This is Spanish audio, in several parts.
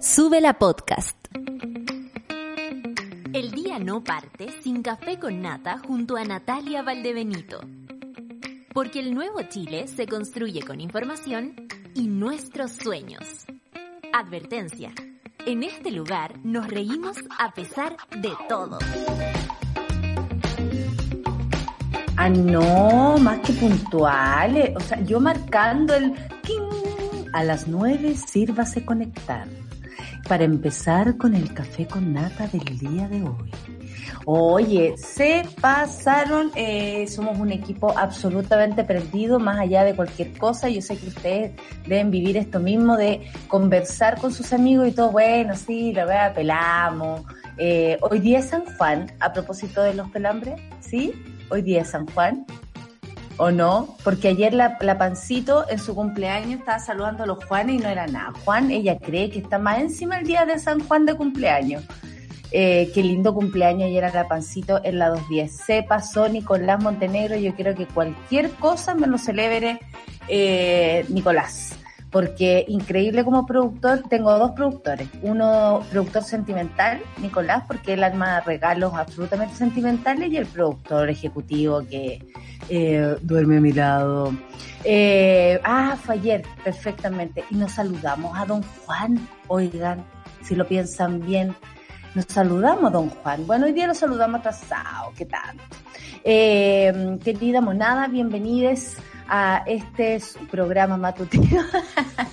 Sube la podcast. El día no parte sin café con nata junto a Natalia Valdebenito. Porque el nuevo Chile se construye con información y nuestros sueños. Advertencia. En este lugar nos reímos a pesar de todo. Ah, no, más que puntuales. O sea, yo marcando el a las nueve sírvase conectar para empezar con el café con nata del día de hoy. Oye, se pasaron, eh, somos un equipo absolutamente perdido, más allá de cualquier cosa. Yo sé que ustedes deben vivir esto mismo de conversar con sus amigos y todo, bueno, sí, la verdad, pelamos. Eh, hoy día es San Juan, a propósito de los pelambres, ¿sí? Hoy día es San Juan. ¿O no? Porque ayer la, la, Pancito en su cumpleaños estaba saludando a los Juanes y no era nada. Juan, ella cree que está más encima el día de San Juan de cumpleaños. Eh, qué lindo cumpleaños ayer a la Pancito en la 210. Se pasó Nicolás Montenegro. Yo quiero que cualquier cosa me lo celebre eh, Nicolás porque increíble como productor, tengo dos productores, uno productor sentimental, Nicolás, porque él arma regalos absolutamente sentimentales, y el productor ejecutivo que eh, duerme a mi lado. Eh, ah, fue ayer, perfectamente, y nos saludamos a don Juan, oigan, si lo piensan bien, nos saludamos don Juan. Bueno, hoy día lo saludamos atrasado, ¿qué tal? Eh, querida monada, bienvenidos a este su programa matutino.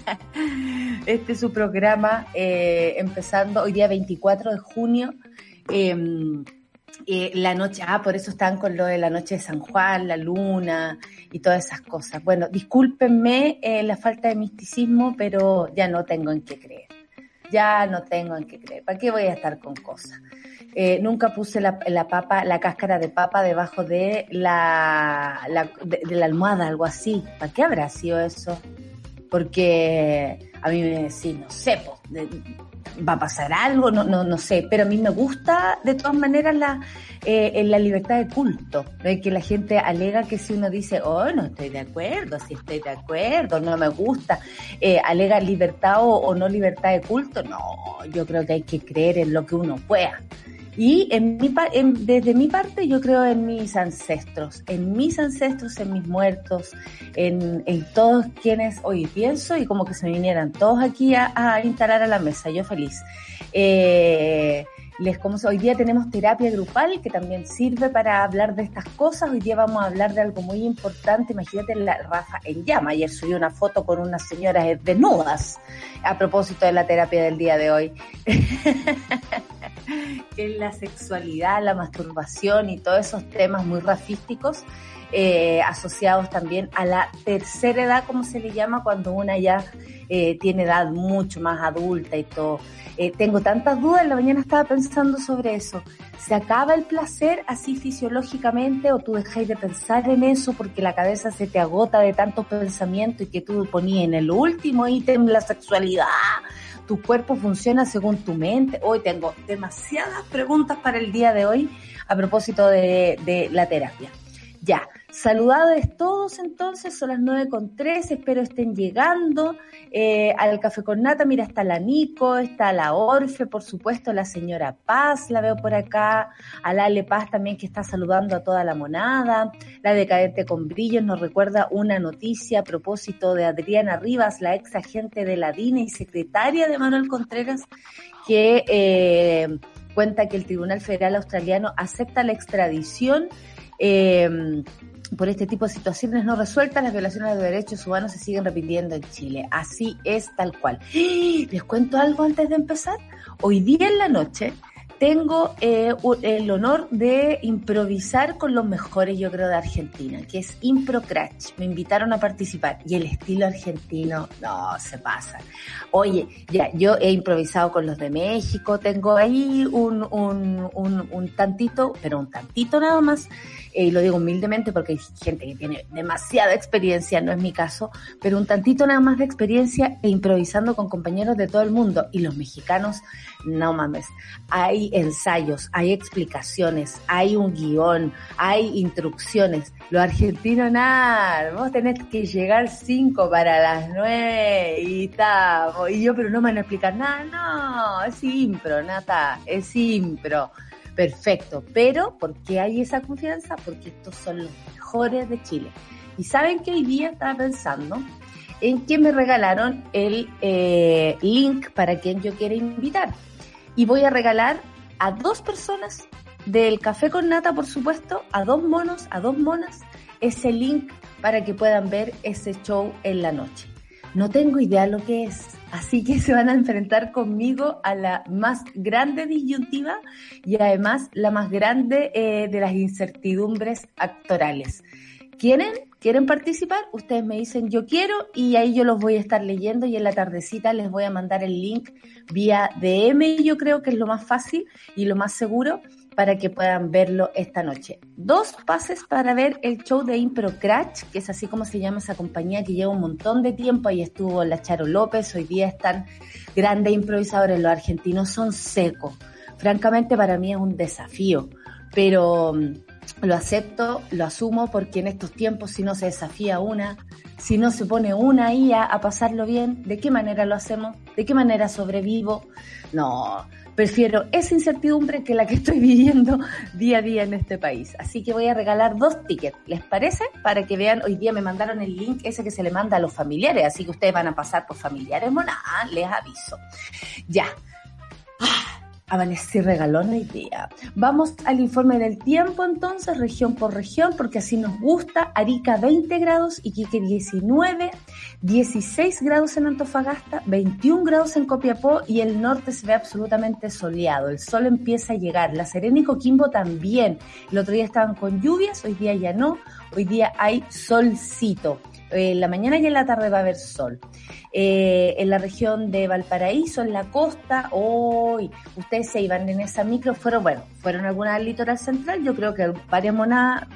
este es su programa eh, empezando hoy día 24 de junio. Em, eh, la noche, ah, por eso están con lo de la noche de San Juan, la luna y todas esas cosas. Bueno, discúlpenme eh, la falta de misticismo, pero ya no tengo en qué creer. Ya no tengo en qué creer. ¿Para qué voy a estar con cosas? Eh, nunca puse la, la, papa, la cáscara de papa debajo de la, la de, almohada, algo así. ¿Para qué habrá sido eso? Porque a mí me decís, no sé, va a pasar algo, no, no, no sé, pero a mí me gusta de todas maneras la, eh, la libertad de culto, de que la gente alega que si uno dice, oh, no estoy de acuerdo, si estoy de acuerdo, no me gusta, eh, alega libertad o, o no libertad de culto, no, yo creo que hay que creer en lo que uno pueda. Y en mi, en, desde mi parte yo creo en mis ancestros, en mis ancestros, en mis muertos, en, en todos quienes hoy pienso y como que se vinieran todos aquí a, a instalar a la mesa, yo feliz. Eh, les como hoy día tenemos terapia grupal que también sirve para hablar de estas cosas. Hoy día vamos a hablar de algo muy importante. Imagínate la Rafa en llama. Ayer subí una foto con unas señoras desnudas a propósito de la terapia del día de hoy. que es la sexualidad, la masturbación y todos esos temas muy rafísticos. Eh, asociados también a la tercera edad, como se le llama, cuando una ya eh, tiene edad mucho más adulta y todo. Eh, tengo tantas dudas, la mañana estaba pensando sobre eso. ¿Se acaba el placer así fisiológicamente o tú dejáis de pensar en eso porque la cabeza se te agota de tantos pensamientos y que tú ponías en el último ítem la sexualidad? Tu cuerpo funciona según tu mente. Hoy tengo demasiadas preguntas para el día de hoy a propósito de, de la terapia. Ya, saludados todos entonces, son las nueve con tres, espero estén llegando eh, al Café con Nata, mira, está la Nico, está la Orfe, por supuesto, la señora Paz, la veo por acá, a la Ale Paz también que está saludando a toda la monada, la decadente con brillos nos recuerda una noticia a propósito de Adriana Rivas, la ex agente de la DINE y secretaria de Manuel Contreras, que eh, cuenta que el Tribunal Federal Australiano acepta la extradición eh, por este tipo de situaciones no resueltas, las violaciones de derechos humanos se siguen repitiendo en Chile. Así es tal cual. ¿Les cuento algo antes de empezar? Hoy día en la noche tengo eh, el honor de improvisar con los mejores, yo creo, de Argentina, que es Impro Crash. Me invitaron a participar y el estilo argentino, no, se pasa. Oye, ya, yo he improvisado con los de México, tengo ahí un, un, un, un tantito, pero un tantito nada más, y lo digo humildemente porque hay gente que tiene demasiada experiencia, no es mi caso, pero un tantito nada más de experiencia e improvisando con compañeros de todo el mundo. Y los mexicanos, no mames, hay ensayos, hay explicaciones, hay un guion, hay instrucciones. Los argentinos, nada, vos tenés que llegar cinco para las nueve y estamos. Y yo, pero no me van a explicar nada, no, es impro, Nata, es impro. Perfecto, pero ¿por qué hay esa confianza? Porque estos son los mejores de Chile. Y saben que hoy día estaba pensando en que me regalaron el eh, link para quien yo quiera invitar. Y voy a regalar a dos personas del café con nata, por supuesto, a dos monos, a dos monas, ese link para que puedan ver ese show en la noche. No tengo idea lo que es, así que se van a enfrentar conmigo a la más grande disyuntiva y además la más grande eh, de las incertidumbres actorales. ¿Quieren? ¿Quieren participar? Ustedes me dicen yo quiero y ahí yo los voy a estar leyendo y en la tardecita les voy a mandar el link vía DM yo creo que es lo más fácil y lo más seguro para que puedan verlo esta noche. Dos pases para ver el show de Impro Crash, que es así como se llama esa compañía que lleva un montón de tiempo. Ahí estuvo la Charo López, hoy día están grandes improvisadores, los argentinos son secos. Francamente para mí es un desafío, pero mm, lo acepto, lo asumo, porque en estos tiempos si no se desafía una, si no se pone una ahí a, a pasarlo bien, ¿de qué manera lo hacemos? ¿De qué manera sobrevivo? No, prefiero esa incertidumbre que la que estoy viviendo día a día en este país. Así que voy a regalar dos tickets, ¿les parece? Para que vean, hoy día me mandaron el link ese que se le manda a los familiares, así que ustedes van a pasar por familiares, mona, les aviso. Ya. Ah, Amanecí regalón hoy día. Vamos al informe del tiempo entonces, región por región, porque así nos gusta. Arica 20 grados, Iquique 19, 16 grados en Antofagasta, 21 grados en Copiapó y el norte se ve absolutamente soleado. El sol empieza a llegar. La Serena y Coquimbo también. El otro día estaban con lluvias, hoy día ya no. Hoy día hay solcito. En la mañana y en la tarde va a haber sol. Eh, en la región de Valparaíso, en la costa, hoy ustedes se iban en esa micro, fueron, bueno, fueron algunas al litoral central, yo creo que varios,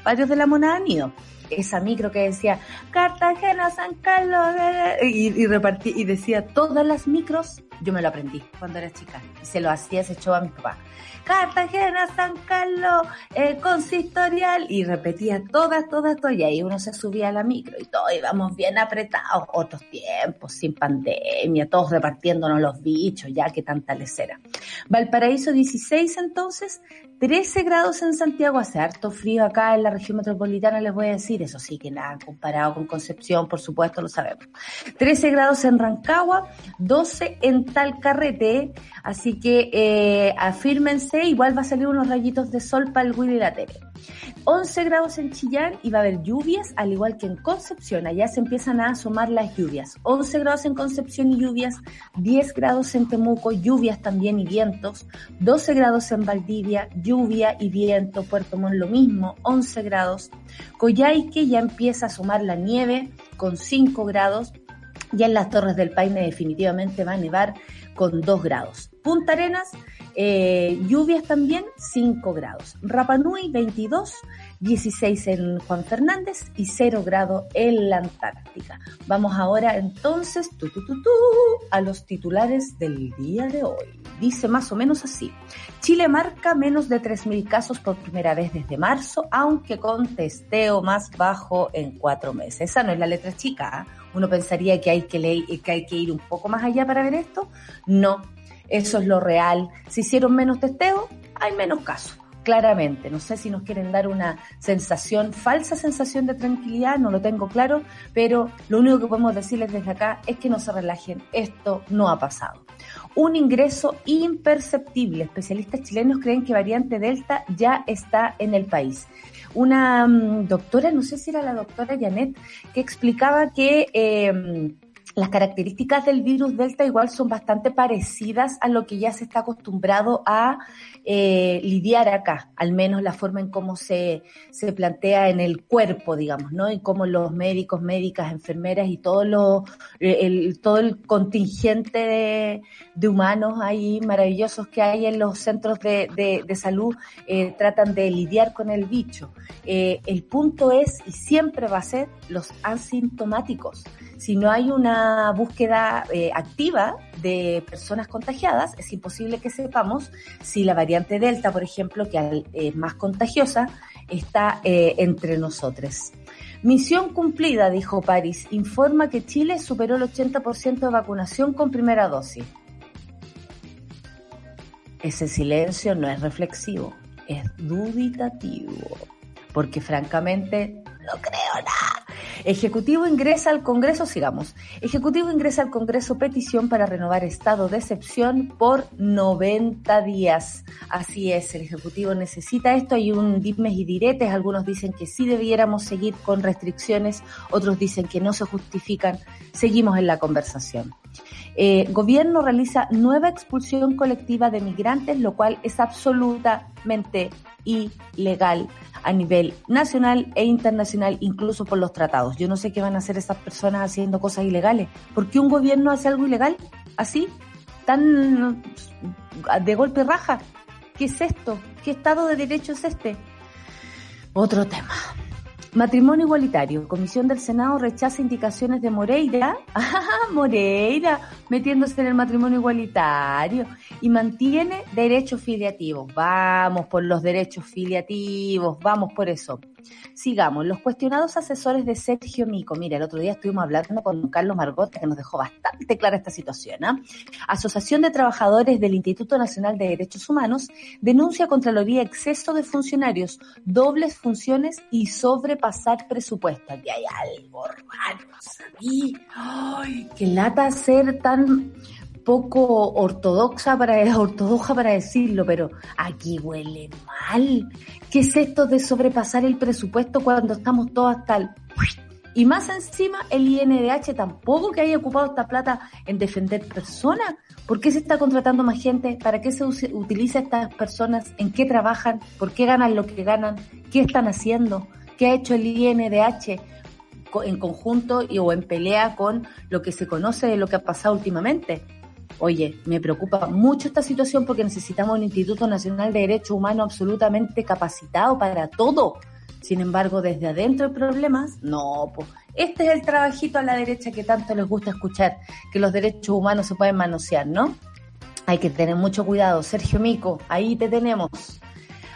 varios de la monada han ido esa micro que decía Cartagena, San Carlos, y, y, repartí, y decía todas las micros, yo me lo aprendí cuando era chica, y se lo hacía, se echó a mis papás. Cartagena, San Carlos, eh, consistorial, y repetía todas, todas, todas, y ahí uno se subía a la micro y todos íbamos bien apretados, otros tiempos, sin pandemia, todos repartiéndonos los bichos, ya que tanta lecera. Valparaíso 16 entonces, 13 grados en Santiago, hace harto frío acá en la región metropolitana, les voy a decir, eso sí que nada, comparado con Concepción, por supuesto, lo sabemos. 13 grados en Rancagua, 12 en Talcarrete, así que eh, afírmense, igual va a salir unos rayitos de sol para el Willy y la Tere. 11 grados en Chillán y va a haber lluvias, al igual que en Concepción. Allá se empiezan a asomar las lluvias. 11 grados en Concepción y lluvias, 10 grados en Temuco, lluvias también y vientos, 12 grados en Valdivia, lluvia y viento. Puerto Montt lo mismo, 11 grados. Coyhaique ya empieza a asomar la nieve con 5 grados. Ya en las Torres del Paine definitivamente va a nevar con 2 grados. Punta Arenas, eh, lluvias también, 5 grados. Rapanui, 22, 16 en Juan Fernández y 0 grado en la Antártica. Vamos ahora entonces tu, tu, tu, a los titulares del día de hoy. Dice más o menos así. Chile marca menos de 3.000 casos por primera vez desde marzo, aunque con testeo más bajo en cuatro meses. Esa no es la letra chica. ¿eh? Uno pensaría que hay que, leer, que hay que ir un poco más allá para ver esto. No, eso es lo real. Si hicieron menos testeo, hay menos casos, claramente. No sé si nos quieren dar una sensación, falsa sensación de tranquilidad, no lo tengo claro, pero lo único que podemos decirles desde acá es que no se relajen, esto no ha pasado. Un ingreso imperceptible. Especialistas chilenos creen que variante Delta ya está en el país una um, doctora, no sé si era la doctora Janet, que explicaba que eh, las características del virus Delta igual son bastante parecidas a lo que ya se está acostumbrado a eh, lidiar acá, al menos la forma en cómo se, se plantea en el cuerpo, digamos, ¿no? Y cómo los médicos, médicas, enfermeras y todo, lo, el, todo el contingente de, humanos ahí maravillosos que hay en los centros de, de, salud eh, tratan de lidiar con el bicho. Eh, el punto es, y siempre va a ser, los asintomáticos si no hay una búsqueda eh, activa de personas contagiadas, es imposible que sepamos si la variante Delta, por ejemplo, que es más contagiosa, está eh, entre nosotros. Misión cumplida, dijo París. Informa que Chile superó el 80% de vacunación con primera dosis. Ese silencio no es reflexivo, es duditativo, porque francamente no creo nada. Ejecutivo ingresa al Congreso, sigamos. Ejecutivo ingresa al Congreso petición para renovar estado de excepción por 90 días. Así es, el Ejecutivo necesita esto. Hay un dimes y diretes. Algunos dicen que sí debiéramos seguir con restricciones, otros dicen que no se justifican. Seguimos en la conversación. Eh, gobierno realiza nueva expulsión colectiva de migrantes, lo cual es absolutamente ilegal a nivel nacional e internacional, incluso por los tratados. Yo no sé qué van a hacer esas personas haciendo cosas ilegales. ¿Por qué un gobierno hace algo ilegal? ¿Así? ¿Tan de golpe raja? ¿Qué es esto? ¿Qué estado de derecho es este? Otro tema. Matrimonio igualitario. Comisión del Senado rechaza indicaciones de Moreira. Ah, Moreira, metiéndose en el matrimonio igualitario. Y mantiene derechos filiativos. Vamos por los derechos filiativos, vamos por eso. Sigamos, los cuestionados asesores de Sergio Mico. Mira, el otro día estuvimos hablando con Carlos Margot, que nos dejó bastante clara esta situación. ¿ah? Asociación de Trabajadores del Instituto Nacional de Derechos Humanos denuncia Contraloría exceso de funcionarios, dobles funciones y sobrepasar presupuesto. Aquí hay algo raro, ¿sabí? Ay, qué lata ser tan poco ortodoxa para ortodoxa para decirlo, pero aquí huele mal. ¿Qué es esto de sobrepasar el presupuesto cuando estamos todos hasta el y más encima el INDH tampoco que haya ocupado esta plata en defender personas. ¿Por qué se está contratando más gente? ¿Para qué se utiliza estas personas? ¿En qué trabajan? ¿Por qué ganan lo que ganan? ¿Qué están haciendo? ¿Qué ha hecho el INDH en conjunto o en pelea con lo que se conoce de lo que ha pasado últimamente? Oye, me preocupa mucho esta situación porque necesitamos un Instituto Nacional de Derechos Humanos absolutamente capacitado para todo. Sin embargo, desde adentro hay problemas. No, pues este es el trabajito a la derecha que tanto les gusta escuchar, que los derechos humanos se pueden manosear, ¿no? Hay que tener mucho cuidado. Sergio Mico, ahí te tenemos.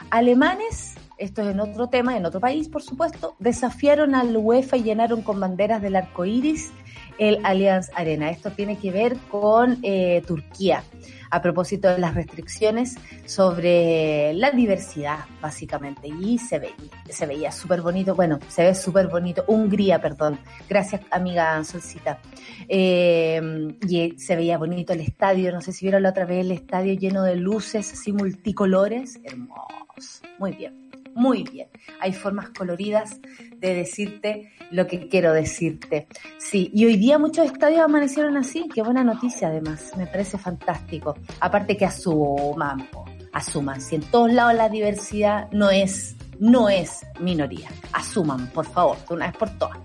Alemanes, esto es en otro tema, en otro país, por supuesto, desafiaron al UEFA y llenaron con banderas del arco iris el Allianz Arena. Esto tiene que ver con eh, Turquía, a propósito de las restricciones sobre la diversidad, básicamente. Y se, ve, se veía súper bonito, bueno, se ve súper bonito, Hungría, perdón. Gracias, amiga Solcita. Eh, y se veía bonito el estadio, no sé si vieron la otra vez el estadio lleno de luces así multicolores. Hermoso, muy bien muy bien. Hay formas coloridas de decirte lo que quiero decirte. Sí, y hoy día muchos estadios amanecieron así. Qué buena noticia además. Me parece fantástico. Aparte que asuman, asuman. Si en todos lados la diversidad no es no es minoría. Asuman, por favor, de una vez por todas.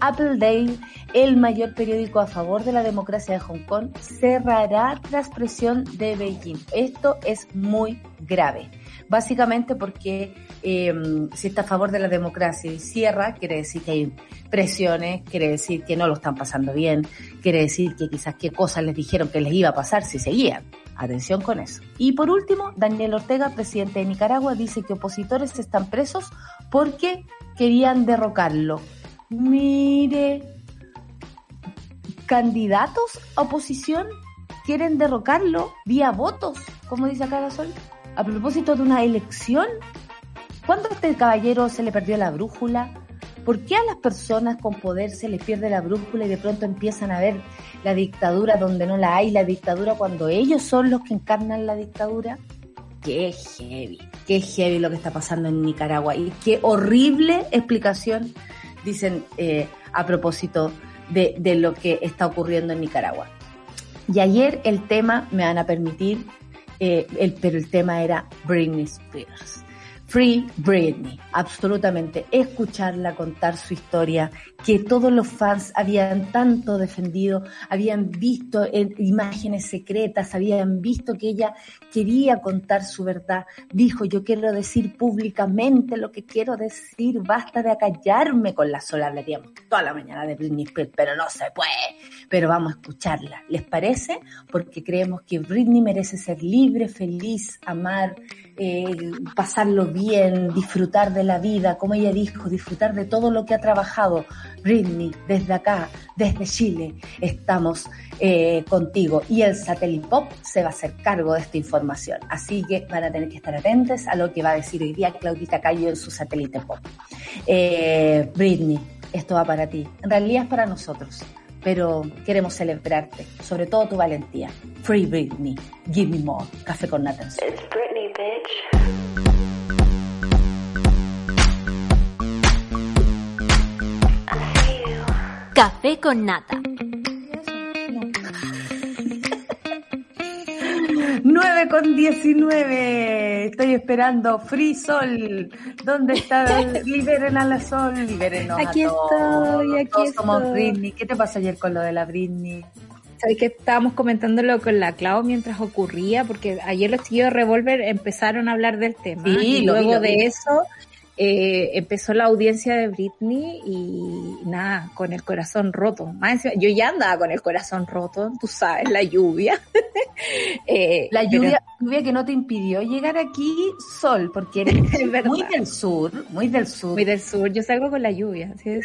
Apple Daily, el mayor periódico a favor de la democracia de Hong Kong, cerrará tras presión de Beijing. Esto es muy grave básicamente porque em, si está a favor de la democracia y cierra, quiere decir que hay presiones, quiere decir que no lo están pasando bien, quiere decir que quizás qué cosas les dijeron que les iba a pasar si seguían. Atención con eso. Y por último, Daniel Ortega, presidente de Nicaragua, dice que opositores están presos porque querían derrocarlo. Mire, candidatos a oposición quieren derrocarlo vía votos, como dice acá Gasol a propósito de una elección, ¿cuándo a este caballero se le perdió la brújula? ¿Por qué a las personas con poder se les pierde la brújula y de pronto empiezan a ver la dictadura donde no la hay, la dictadura cuando ellos son los que encarnan la dictadura? Qué heavy, qué heavy lo que está pasando en Nicaragua y qué horrible explicación dicen eh, a propósito de, de lo que está ocurriendo en Nicaragua. Y ayer el tema, me van a permitir, eh, el, pero el tema era Britney Spears. Free Britney, absolutamente. Escucharla contar su historia, que todos los fans habían tanto defendido, habían visto en imágenes secretas, habían visto que ella quería contar su verdad. Dijo, yo quiero decir públicamente lo que quiero decir, basta de acallarme con la sola. Hablaríamos toda la mañana de Britney Spears, pero no se puede. Pero vamos a escucharla. ¿Les parece? Porque creemos que Britney merece ser libre, feliz, amar, eh, pasarlo bien, disfrutar de la vida, como ella dijo, disfrutar de todo lo que ha trabajado. Britney, desde acá, desde Chile, estamos eh, contigo y el Satellite Pop se va a hacer cargo de esta información. Así que van a tener que estar atentos a lo que va a decir hoy día Claudita Cayo en su Satélite Pop. Eh, Britney, esto va para ti. En realidad es para nosotros pero queremos celebrarte, sobre todo tu valentía. Free Britney, give me more. Café con nata. It's Britney, bitch. Café con nata. 9 con 19. Estoy esperando Free Sol. ¿Dónde está? Liberen a la Sol, liberen a Aquí estoy, aquí todos somos Britney. ¿Qué te pasó ayer con lo de la Britney? Sabes que estábamos comentándolo con la Clau mientras ocurría, porque ayer los de Revolver empezaron a hablar del tema. y luego de eso eh, empezó la audiencia de Britney y nada, con el corazón roto. yo ya andaba con el corazón roto, tú sabes, la lluvia. eh, la lluvia, lluvia que no te impidió llegar aquí, sol, porque eres muy del sur, muy del sur. Muy del sur, yo salgo con la lluvia. ¿sí?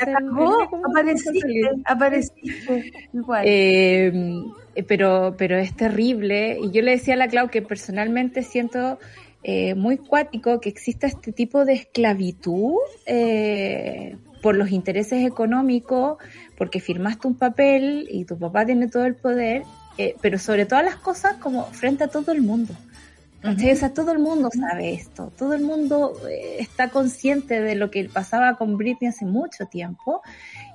apareciste, apareciste, igual. Eh, pero, pero es terrible. Y yo le decía a la Clau que personalmente siento eh, muy cuático que exista este tipo de esclavitud eh, por los intereses económicos, porque firmaste un papel y tu papá tiene todo el poder, eh, pero sobre todas las cosas como frente a todo el mundo. O sea, todo el mundo sabe esto, todo el mundo está consciente de lo que pasaba con Britney hace mucho tiempo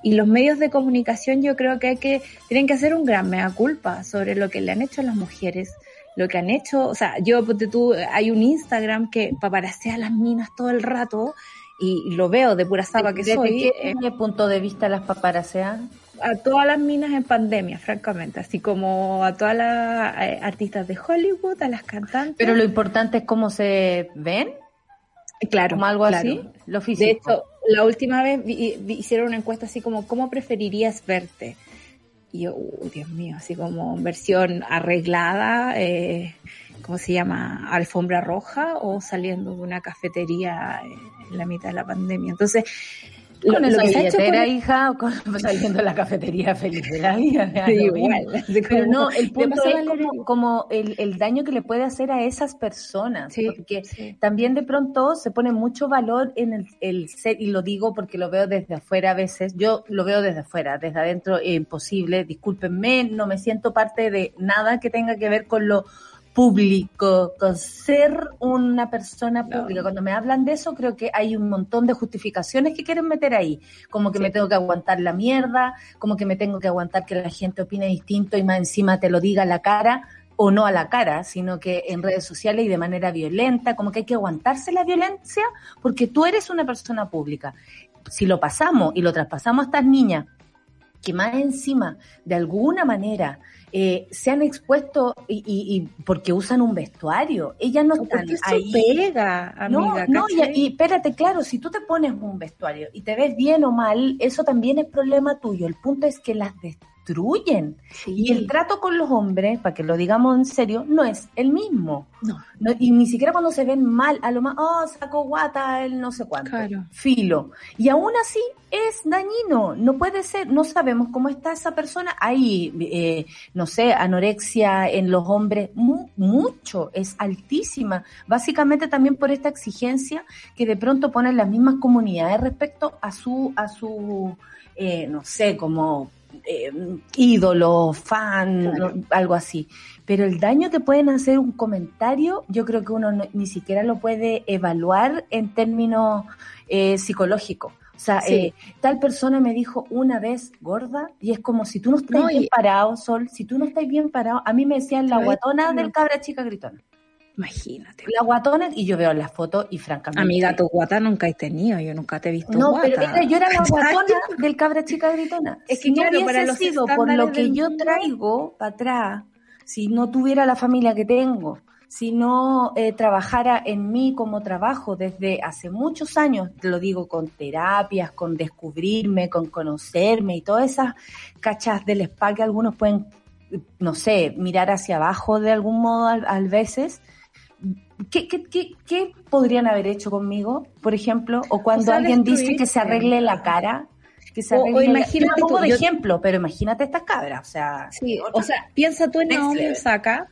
y los medios de comunicación yo creo que, hay que tienen que hacer un gran mea culpa sobre lo que le han hecho a las mujeres, lo que han hecho, o sea, yo, tú, hay un Instagram que paparasea a las minas todo el rato y lo veo de pura saba que soy. ¿Desde qué punto de vista las paparasean? A todas las minas en pandemia, francamente, así como a todas las eh, artistas de Hollywood, a las cantantes. Pero lo importante es cómo se ven. Claro. Como algo así, lo físico. De hecho, la última vez hicieron una encuesta así como, ¿cómo preferirías verte? Y yo, Dios mío, así como versión arreglada, eh, ¿cómo se llama? Alfombra roja o saliendo de una cafetería en la mitad de la pandemia. Entonces, con lo, esa billetera, hija, o con, saliendo de la cafetería feliz de la vida. igual. Pero no, el punto es como, el, el, daño que le puede hacer a esas personas. porque también de pronto se pone mucho valor en el, el, ser, y lo digo porque lo veo desde afuera a veces, yo lo veo desde afuera, desde adentro es imposible, discúlpenme, no me siento parte de nada que tenga que ver con lo público, con ser una persona pública. Cuando me hablan de eso, creo que hay un montón de justificaciones que quieren meter ahí, como que me tengo que aguantar la mierda, como que me tengo que aguantar que la gente opine distinto y más encima te lo diga a la cara o no a la cara, sino que en redes sociales y de manera violenta, como que hay que aguantarse la violencia porque tú eres una persona pública. Si lo pasamos y lo traspasamos a estas niñas, que más encima, de alguna manera, eh, se han expuesto y, y, porque usan un vestuario. Ellas no están ahí. pega, amiga, no, no, y, espérate, claro, si tú te pones un vestuario y te ves bien o mal, eso también es problema tuyo. El punto es que las destruyen. Y el trato con los hombres, para que lo digamos en serio, no es el mismo. No. y ni siquiera cuando se ven mal, a lo más, oh, saco guata, el no sé cuánto. Filo. Y aún así es dañino. No puede ser, no sabemos cómo está esa persona. Hay, eh, no sé, anorexia en los hombres, mucho, es altísima. Básicamente también por esta exigencia que de pronto ponen las mismas comunidades respecto a su, a su, eh, no sé, como eh, ídolo, fan, algo así. Pero el daño que pueden hacer un comentario, yo creo que uno ni siquiera lo puede evaluar en términos eh, psicológicos. O sea, eh, tal persona me dijo una vez gorda y es como si tú no estás bien parado, Sol, si tú no estás bien parado, a mí me decían la guatona del cabra chica gritona. Imagínate. La guatona, y yo veo las fotos y francamente. Amiga, tu guata nunca he tenido, yo nunca te he visto. No, guata. pero yo era la guatona del cabra chica gritona. Es que si claro, no para hubiese los sido por lo que yo traigo para atrás, si no tuviera la familia que tengo, si no eh, trabajara en mí como trabajo desde hace muchos años, te lo digo con terapias, con descubrirme, con conocerme y todas esas cachas del spa que algunos pueden, no sé, mirar hacia abajo de algún modo al, al veces. ¿Qué, qué, qué, qué podrían haber hecho conmigo, por ejemplo? O cuando O sea, alguien dice que se arregle la cara, que se O- o arregle la- imagínate la tú, de yo- ejemplo, pero imagínate estas cabras, o sea... Sí, o sea, piensa tú en Naomi. Osaka,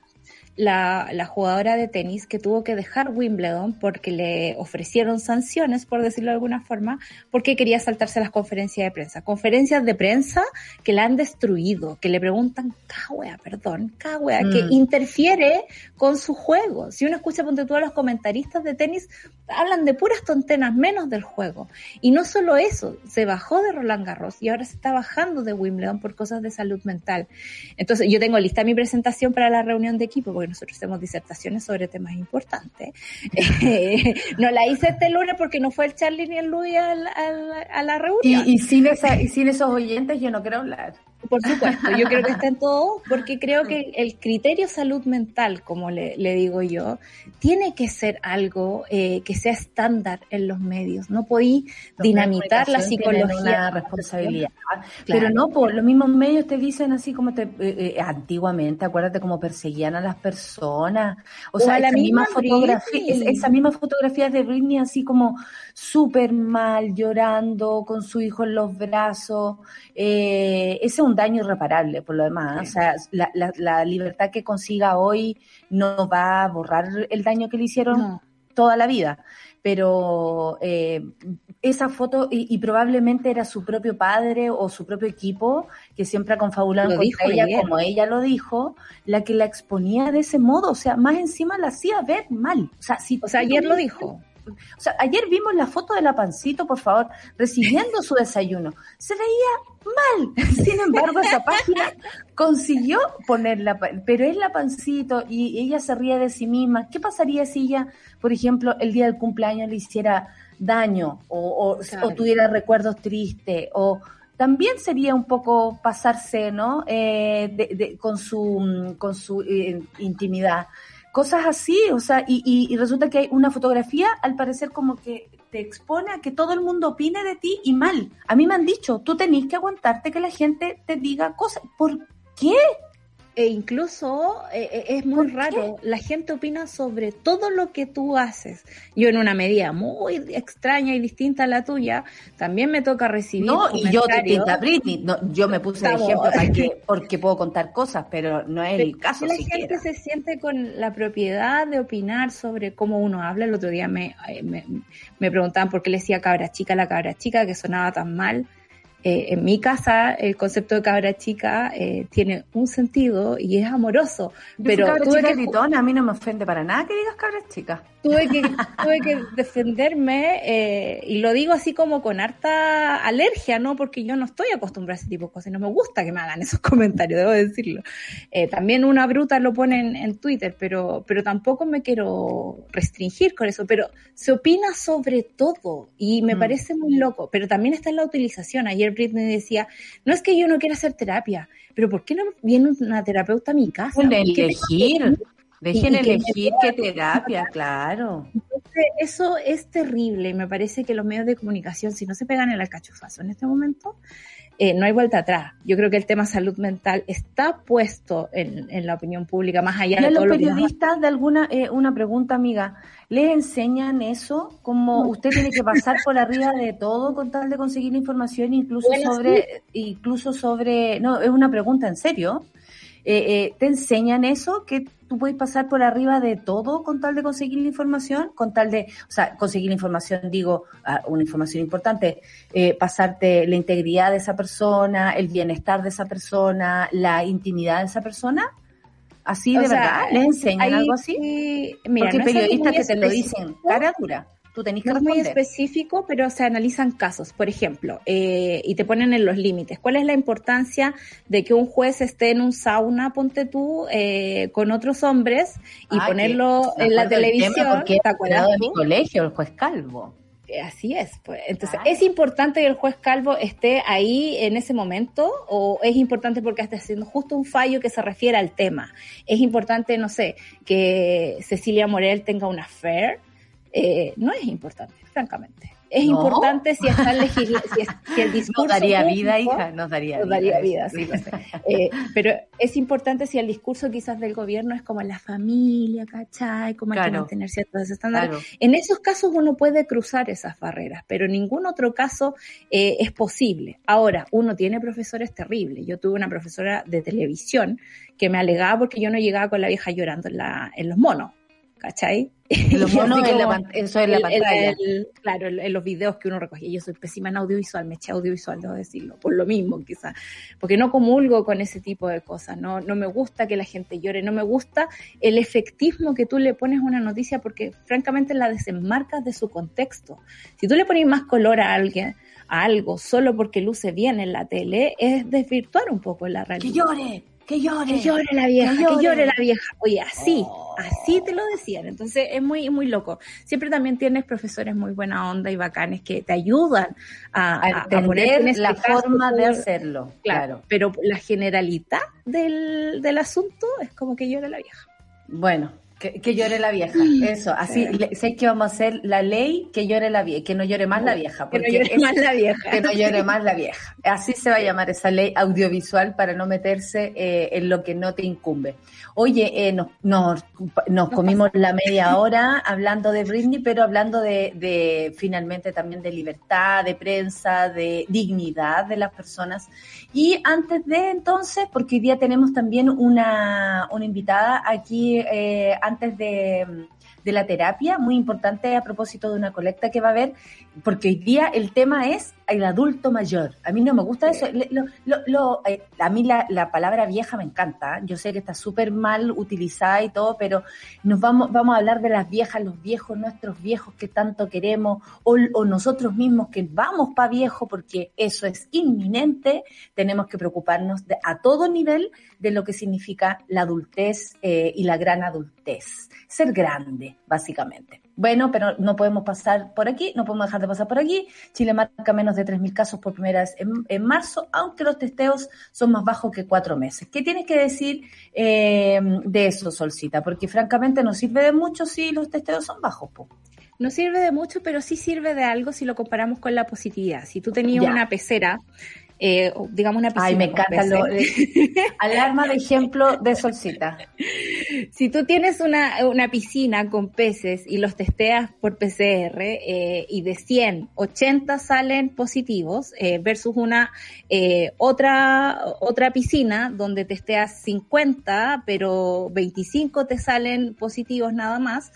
la, la jugadora de tenis que tuvo que dejar Wimbledon porque le ofrecieron sanciones, por decirlo de alguna forma, porque quería saltarse las conferencias de prensa. Conferencias de prensa que la han destruido, que le preguntan, cagüea, perdón, cagüea, que Mm. interfiere con su juego. Si uno escucha, ponte tú a los comentaristas de tenis, hablan de puras tontenas, menos del juego. Y no solo eso, se bajó de Roland Garros y ahora se está bajando de Wimbledon por cosas de salud mental. Entonces, yo tengo lista mi presentación para la reunión de equipo, porque nosotros hacemos disertaciones sobre temas importantes. No la hice este lunes porque no fue el Charlie ni el Luis a la reunión. Y sin esa, y sin esos oyentes yo no quiero hablar. Por supuesto, yo creo que está en todo, porque creo que el criterio salud mental, como le, le digo yo, tiene que ser algo eh, que sea estándar en los medios. No podí dinamitar la psicología. una responsabilidad. Claro. Pero no, por los mismos medios te dicen así como te, eh, eh, antiguamente, acuérdate cómo perseguían a las personas. O, O sea, la esa misma, misma fotografía, esa misma fotografía de Britney así como súper mal, llorando, con su hijo en los brazos. Eh, ese es un daño irreparable por lo demás. Sí. O sea, la, la, la libertad que consiga hoy no va a borrar el daño que le hicieron No. toda la vida. Pero eh, esa foto, y, y probablemente era su propio padre o su propio equipo, que siempre ha confabulado dijo ella, como ella lo dijo, la que la exponía de ese modo. O sea, más encima la hacía ver mal. O sea, si O sea, ayer lo dijo. O sea, ayer vimos la foto de la pancito, por favor, recibiendo su desayuno. Se veía mal. Sin embargo, esa página consiguió ponerla, pero es la pancito y ella se ríe de sí misma. ¿Qué pasaría si ella, por ejemplo, el día del cumpleaños le hiciera daño o, o, Claro. o tuviera recuerdos tristes o también sería un poco pasarse, ¿no? Eh, de- de- con su, con su eh, intimidad. Cosas así, o sea, y, y, y resulta que hay una fotografía, al parecer como que te expone a que todo el mundo opine de ti y mal. A mí me han dicho, tú tenés que aguantarte que la gente te diga cosas. ¿Por qué? E incluso eh, eh, es muy raro, la gente opina sobre todo lo que tú haces. Yo en una medida muy extraña y distinta a la tuya, también me toca recibir No, y yo distinta a Britney, no, yo me puse de ejemplo para que, porque puedo contar cosas, pero no es el caso la siquiera. gente se siente con la propiedad de opinar sobre cómo uno habla. El otro día me, eh, me, me preguntaban por qué le decía cabra chica a la cabra chica, que sonaba tan mal. Eh, en mi casa el concepto de cabra chica eh, tiene un sentido y es amoroso, Yo pero cabra tuve chica que, gritona, a mí no me ofende para nada que digas cabras chicas. Tuve que, tuve que defenderme eh, y lo digo así como con harta alergia, ¿no? Porque yo no estoy acostumbrada a ese tipo de cosas y no me gusta que me hagan esos comentarios, debo decirlo. Eh, también una bruta lo pone en, en Twitter, pero, pero tampoco me quiero restringir con eso, pero se opina sobre todo y me Mm. parece muy loco, pero también está en la utilización. Ayer Britney decía, no es que yo no quiera hacer terapia, pero ¿por qué no viene una terapeuta a mi casa? Dejen ¿Por qué elegir, dejen elegir qué terapia, claro. Entonces, eso es terrible y me parece que los medios de comunicación, si no se pegan el alcachofazo en este momento, eh, no hay vuelta atrás. Yo creo que el tema salud mental está puesto en, en la opinión pública, más allá Y a de los todo lo que nos- periodistas, de alguna, eh, una pregunta, amiga, ¿les enseñan eso? Como usted tiene que pasar por arriba de todo con tal de conseguir información, incluso Bueno, sobre, incluso sobre, no, es una pregunta en serio. Eh, eh, ¿Te enseñan eso? Que tú puedes pasar por arriba de todo con tal de conseguir la información, con tal de, o sea, conseguir la información, digo, ah, una información importante, eh, pasarte la integridad de esa persona, el bienestar de esa persona, la intimidad de esa persona. Así O de sea, verdad, ¿les enseñan ahí algo así? sí, mira, Porque no periodistas que te lo dicen cara dura. Tú tenés que no es muy responder. específico, pero se analizan casos, por ejemplo, eh, y te ponen en los límites. ¿Cuál es la importancia de que un juez esté en un sauna, ponte tú, eh, con otros hombres y Ah, ponerlo en la televisión? Porque ¿Te acuerdas de mi colegio, el juez Calvo. Eh, Así es, pues. Entonces. ¿es importante que el juez Calvo esté ahí en ese momento o es importante porque esté haciendo justo un fallo que se refiere al tema? ¿Es importante, no sé, que Cecilia Morel tenga una affair? Eh, no es importante, francamente. Es ¿No? importante si, está legisla- si, es- si el discurso Nos daría vida, hija, nos daría nos vida. daría eso, vida, sí. Eh, pero es importante si el discurso quizás del gobierno es como la familia, ¿cachai? Como hay que Claro. mantener ciertos estándares. Claro. En esos casos uno puede cruzar esas barreras, pero en ningún otro caso eh, es posible. Ahora, uno tiene profesores terribles. Yo tuve una profesora de televisión que me alegaba porque yo no llegaba con la vieja llorando en, la, en los monos, ¿cachai? Los Y monos así en la eso el- pantalla. el- claro, en, en los videos que uno recogía. Yo soy pésima en audiovisual, me eché audiovisual, debo decirlo, por lo mismo quizás. Porque no comulgo con ese tipo de cosas, no, no me gusta que la gente llore, no me gusta el efectismo que tú le pones a una noticia porque francamente la desenmarcas de su contexto. Si tú le pones más color a alguien, a algo, solo porque luce bien en la tele, es desvirtuar un poco la realidad. Que llore, que llore. Que llore la vieja, Que que llore. la vieja. Oye, así, Oh. así te lo decían. Entonces es muy, muy loco. Siempre también tienes profesores muy buena onda y bacanes que te ayudan a, A en este la caso forma de hacerlo. Claro, Claro. pero la generalidad del, del asunto es como que llore la vieja. Bueno, que, que llore la vieja. Eso, así. le- sé que vamos a hacer la ley que llore la vieja, que no llore más la vieja. Que no llore es- más la vieja. Que no llore más la vieja. Así se va a llamar esa ley audiovisual para no meterse eh, en lo que no te incumbe. Oye, eh, nos, nos, nos comimos la media hora hablando de Britney, pero hablando de, de finalmente también de libertad, de prensa, de dignidad de las personas. Y antes de entonces, porque hoy día tenemos también una, una invitada aquí eh, antes de, de la terapia, muy importante a propósito de una colecta que va a haber, porque hoy día el tema es el adulto mayor. A mí no me gusta eso. Lo- lo- lo- eh, a mí la, la palabra vieja me encanta. ¿eh? Yo sé que está súper mal utilizada y todo, pero nos vamos, vamos a hablar de las viejas, los viejos, nuestros viejos que tanto queremos, o, o nosotros mismos que vamos para viejo, porque eso es inminente. Tenemos que preocuparnos de- a todo nivel de lo que significa la adultez eh, y la gran adultez. Ser grande, básicamente. Bueno, pero no podemos pasar por aquí, no podemos dejar de pasar por aquí. Chile marca menos de 3.000 casos por primera vez en, en marzo, aunque los testeos son más bajos que cuatro meses. ¿Qué tienes que decir eh, de eso, Solcita? Porque francamente no sirve de mucho si los testeos son bajos. po. No sirve de mucho, pero sí sirve de algo si lo comparamos con la positividad. Si tú tenías Ya. una pecera, eh, digamos una piscina Ay, me encanta lo, alarma de ejemplo de Solcita. Si tú tienes una, una piscina con peces y los testeas por PCR eh, y de 100, 80 salen positivos eh, versus una eh, otra, otra piscina donde testeas 50 pero 25 te salen positivos nada más,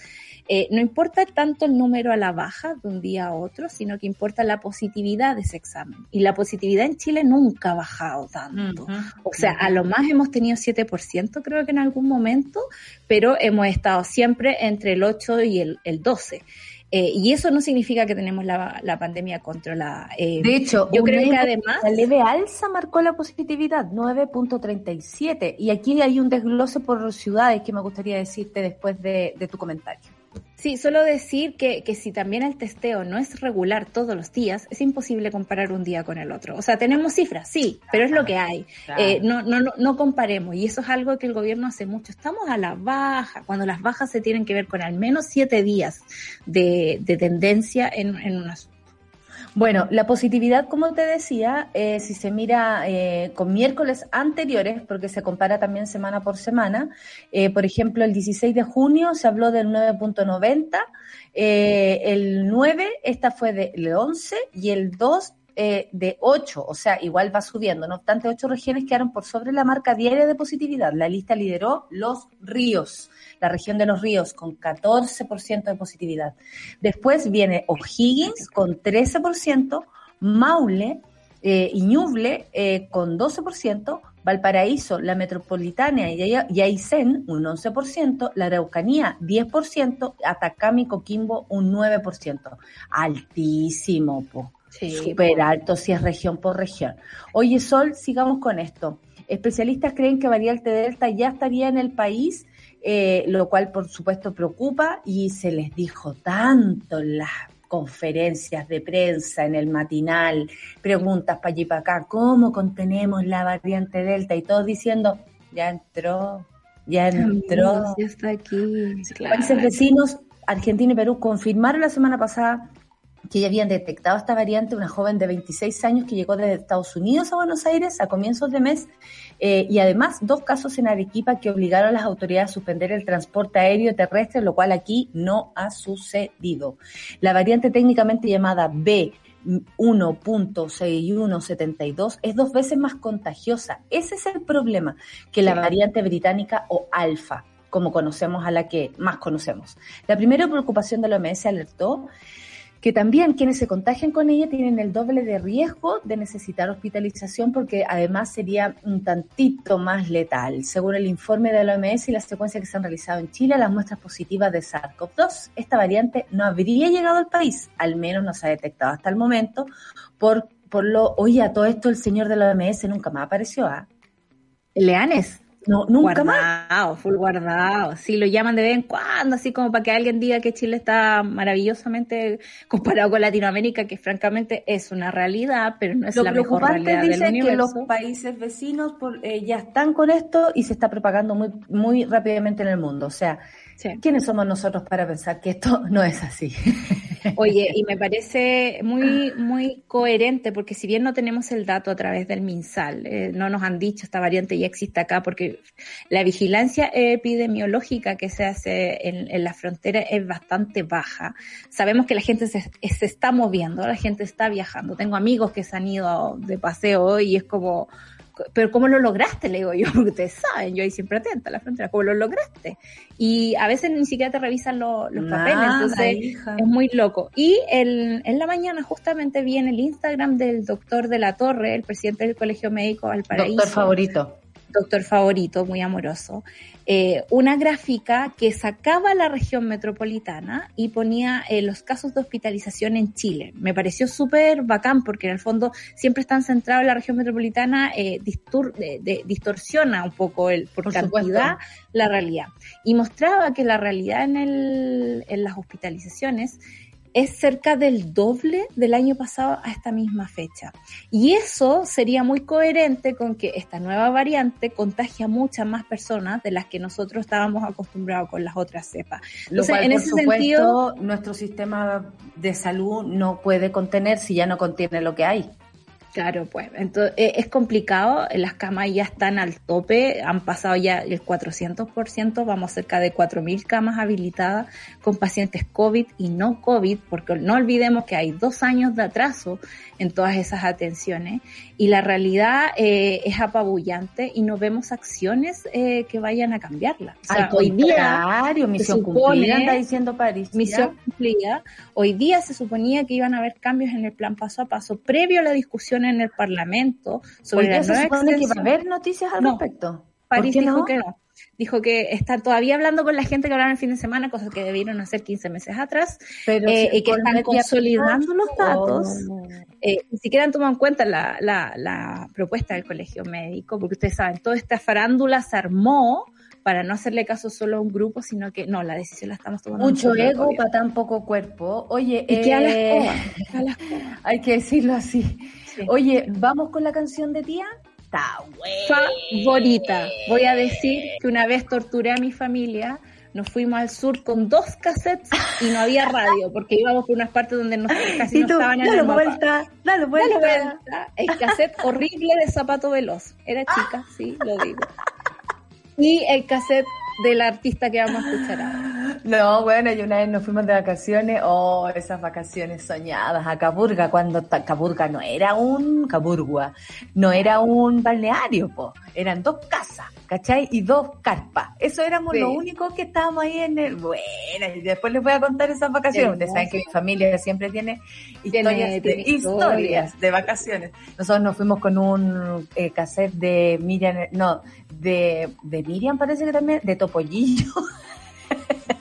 eh, no importa tanto el número a la baja de un día a otro, sino que importa la positividad de ese examen. Y la positividad en Chile nunca ha bajado tanto. O sea, a lo más hemos tenido 7%, creo que en algún momento, pero hemos estado siempre entre el 8 y el, el 12. Eh, y eso no significa que tenemos la, la pandemia controlada. Eh, De hecho, yo creo que además... La leve alza marcó la positividad, 9.37. Y aquí hay un desglose por ciudades que me gustaría decirte después de, de tu comentario. Sí, solo decir que, que si también el testeo no es regular todos los días, es imposible comparar un día con el otro. O sea, tenemos cifras, sí, pero es lo que hay. Eh, no, no, no, no comparemos. Y eso es algo que el gobierno hace mucho. Estamos a la baja, cuando las bajas se tienen que ver con al menos siete días de, de tendencia en, en una Bueno, la positividad, como te decía, eh, si se mira eh, con miércoles anteriores, porque se compara también semana por semana, eh, por ejemplo, el 16 de junio se habló del 9.90, eh, el 9, esta fue del 11 y el 2 eh, de 8, o sea, igual va subiendo. No obstante, ocho regiones quedaron por sobre la marca diaria de positividad. La lista lideró Los Ríos, la región de Los Ríos, con 14% de positividad. Después viene O'Higgins con 13%, Maule eh, y Ñuble eh, con 12%, Valparaíso, la Metropolitana y Aysén un 11%, la Araucanía 10%, Atacama y Coquimbo un 9%. Altísimo, po. Súper alto si es región por región. Oye, Sol, sigamos con esto. Especialistas creen que variante Delta ya estaría en el país, eh, lo cual por supuesto preocupa y se les dijo tanto en las conferencias de prensa, en el matinal, preguntas para allí y para acá, ¿cómo contenemos la variante Delta? Y todos diciendo, ya entró, ya entró. ya está aquí. Países vecinos, Argentina y Perú, confirmaron la semana pasada que ya habían detectado esta variante, una joven de 26 años que llegó desde Estados Unidos a Buenos Aires a comienzos de mes, eh, y además dos casos en Arequipa que obligaron a las autoridades a suspender el transporte aéreo terrestre, lo cual aquí no ha sucedido. La variante técnicamente llamada B 1.6172 es dos veces más contagiosa. Ese es el problema, que la variante británica o alfa, como conocemos a la que más conocemos. La primera preocupación de la OMS alertó que también quienes se contagian con ella tienen el doble de riesgo de necesitar hospitalización porque además sería un tantito más letal. Según el informe de la OMS y la secuencia que se han realizado en Chile, las muestras positivas de SARS-CoV-2, esta variante no habría llegado al país, al menos no se ha detectado hasta el momento, por, por lo, oye, a todo esto el señor de la OMS nunca más apareció, ¿ah? Leanes. No, nunca guardado, más. full guardado. Sí, lo llaman de vez en cuando, así como para que alguien diga que Chile está maravillosamente comparado con Latinoamérica, que francamente es una realidad, pero no es la mejor realidad del universo. que los países vecinos eh, ya están con esto y se está propagando muy, muy rápidamente en el mundo. O sea, ¿quiénes somos nosotros para pensar que esto no es así? Oye, y me parece muy, muy coherente, porque si bien no tenemos el dato a través del MinSal, eh, no nos han dicho esta variante ya existe acá, porque la vigilancia epidemiológica que se hace en, en la frontera es bastante baja. Sabemos que la gente se, se está moviendo, la gente está viajando. Tengo amigos que se han ido de paseo y es como, pero ¿cómo lo lograste? Le digo yo, porque ustedes saben, yo ahí siempre atenta a la frontera, ¿cómo lo lograste? Y a veces ni siquiera te revisan los papeles, entonces es muy loco. Y el, en la mañana justamente vi en el Instagram del doctor de la Torre, el presidente del Colegio Médico Valparaíso. Doctor favorito doctor favorito, muy amoroso, eh, una gráfica que sacaba la región metropolitana y ponía eh, los casos de hospitalización en Chile. Me pareció súper bacán porque en el fondo siempre están centrados en la región metropolitana, eh, distorsiona un poco el, por, cantidad la realidad. Y mostraba que la realidad en, el, en las hospitalizaciones es cerca del doble del año pasado a esta misma fecha. Y eso sería muy coherente con que esta nueva variante contagia a muchas más personas de las que nosotros estábamos acostumbrados con las otras cepas. Entonces, en ese sentido, nuestro sistema de salud no puede contener si ya no contiene lo que hay. Claro, pues entonces eh, es complicado, las camas ya están al tope, han pasado ya el 400%, vamos cerca de 4.000 camas habilitadas con pacientes COVID y no COVID, porque no olvidemos que hay dos años de atraso en todas esas atenciones y la realidad eh, es apabullante y no vemos acciones eh, que vayan a cambiarla. O sea, hoy día, misión cumplida, anda diciendo París. Misión cumplida. Hoy día se suponía que iban a haber cambios en el plan paso a paso previo a la discusión en el Parlamento sobre la nueva se supone que va a haber noticias al respecto. París dijo que no dijo que está todavía hablando con la gente que hablaron el fin de semana, cosas que debieron hacer 15 meses atrás, eh, y que están consolidando los datos. Eh, ni siquiera han tomado en cuenta la, la, la, propuesta del colegio médico, porque ustedes saben, toda esta farándula se armó para no hacerle caso solo a un grupo, sino que no, la decisión la estamos tomando. Mucho ego para tan poco cuerpo. Oye, ¿Y a eh, hay que decirlo así. Oye, ¿vamos con la canción de tía? Favorita. Voy a decir que una vez torturé a mi familia, nos fuimos al sur con dos cassettes y no había radio, porque íbamos por unas partes donde no, casi no estaban en el mapa. Vuelta, dale vuelta. Dale vuelta. El cassette horrible de Zapato Veloz. Era chica, sí, lo digo. Y el cassette del artista que vamos a escuchar ahora. No, bueno, y una vez nos fuimos de vacaciones, oh, esas vacaciones soñadas a Caburga, cuando Caburga no era un Caburgua, no era un balneario, po, eran dos casas, ¿cachai? Y dos carpas. Eso éramos lo único que estábamos ahí en el, bueno, y después les voy a contar esas vacaciones. Ustedes saben que mi familia siempre tiene historias, de, historias de vacaciones. Nosotros nos fuimos con un eh, cassette de Miriam, no, de, de Miriam parece que también, de Topollillo.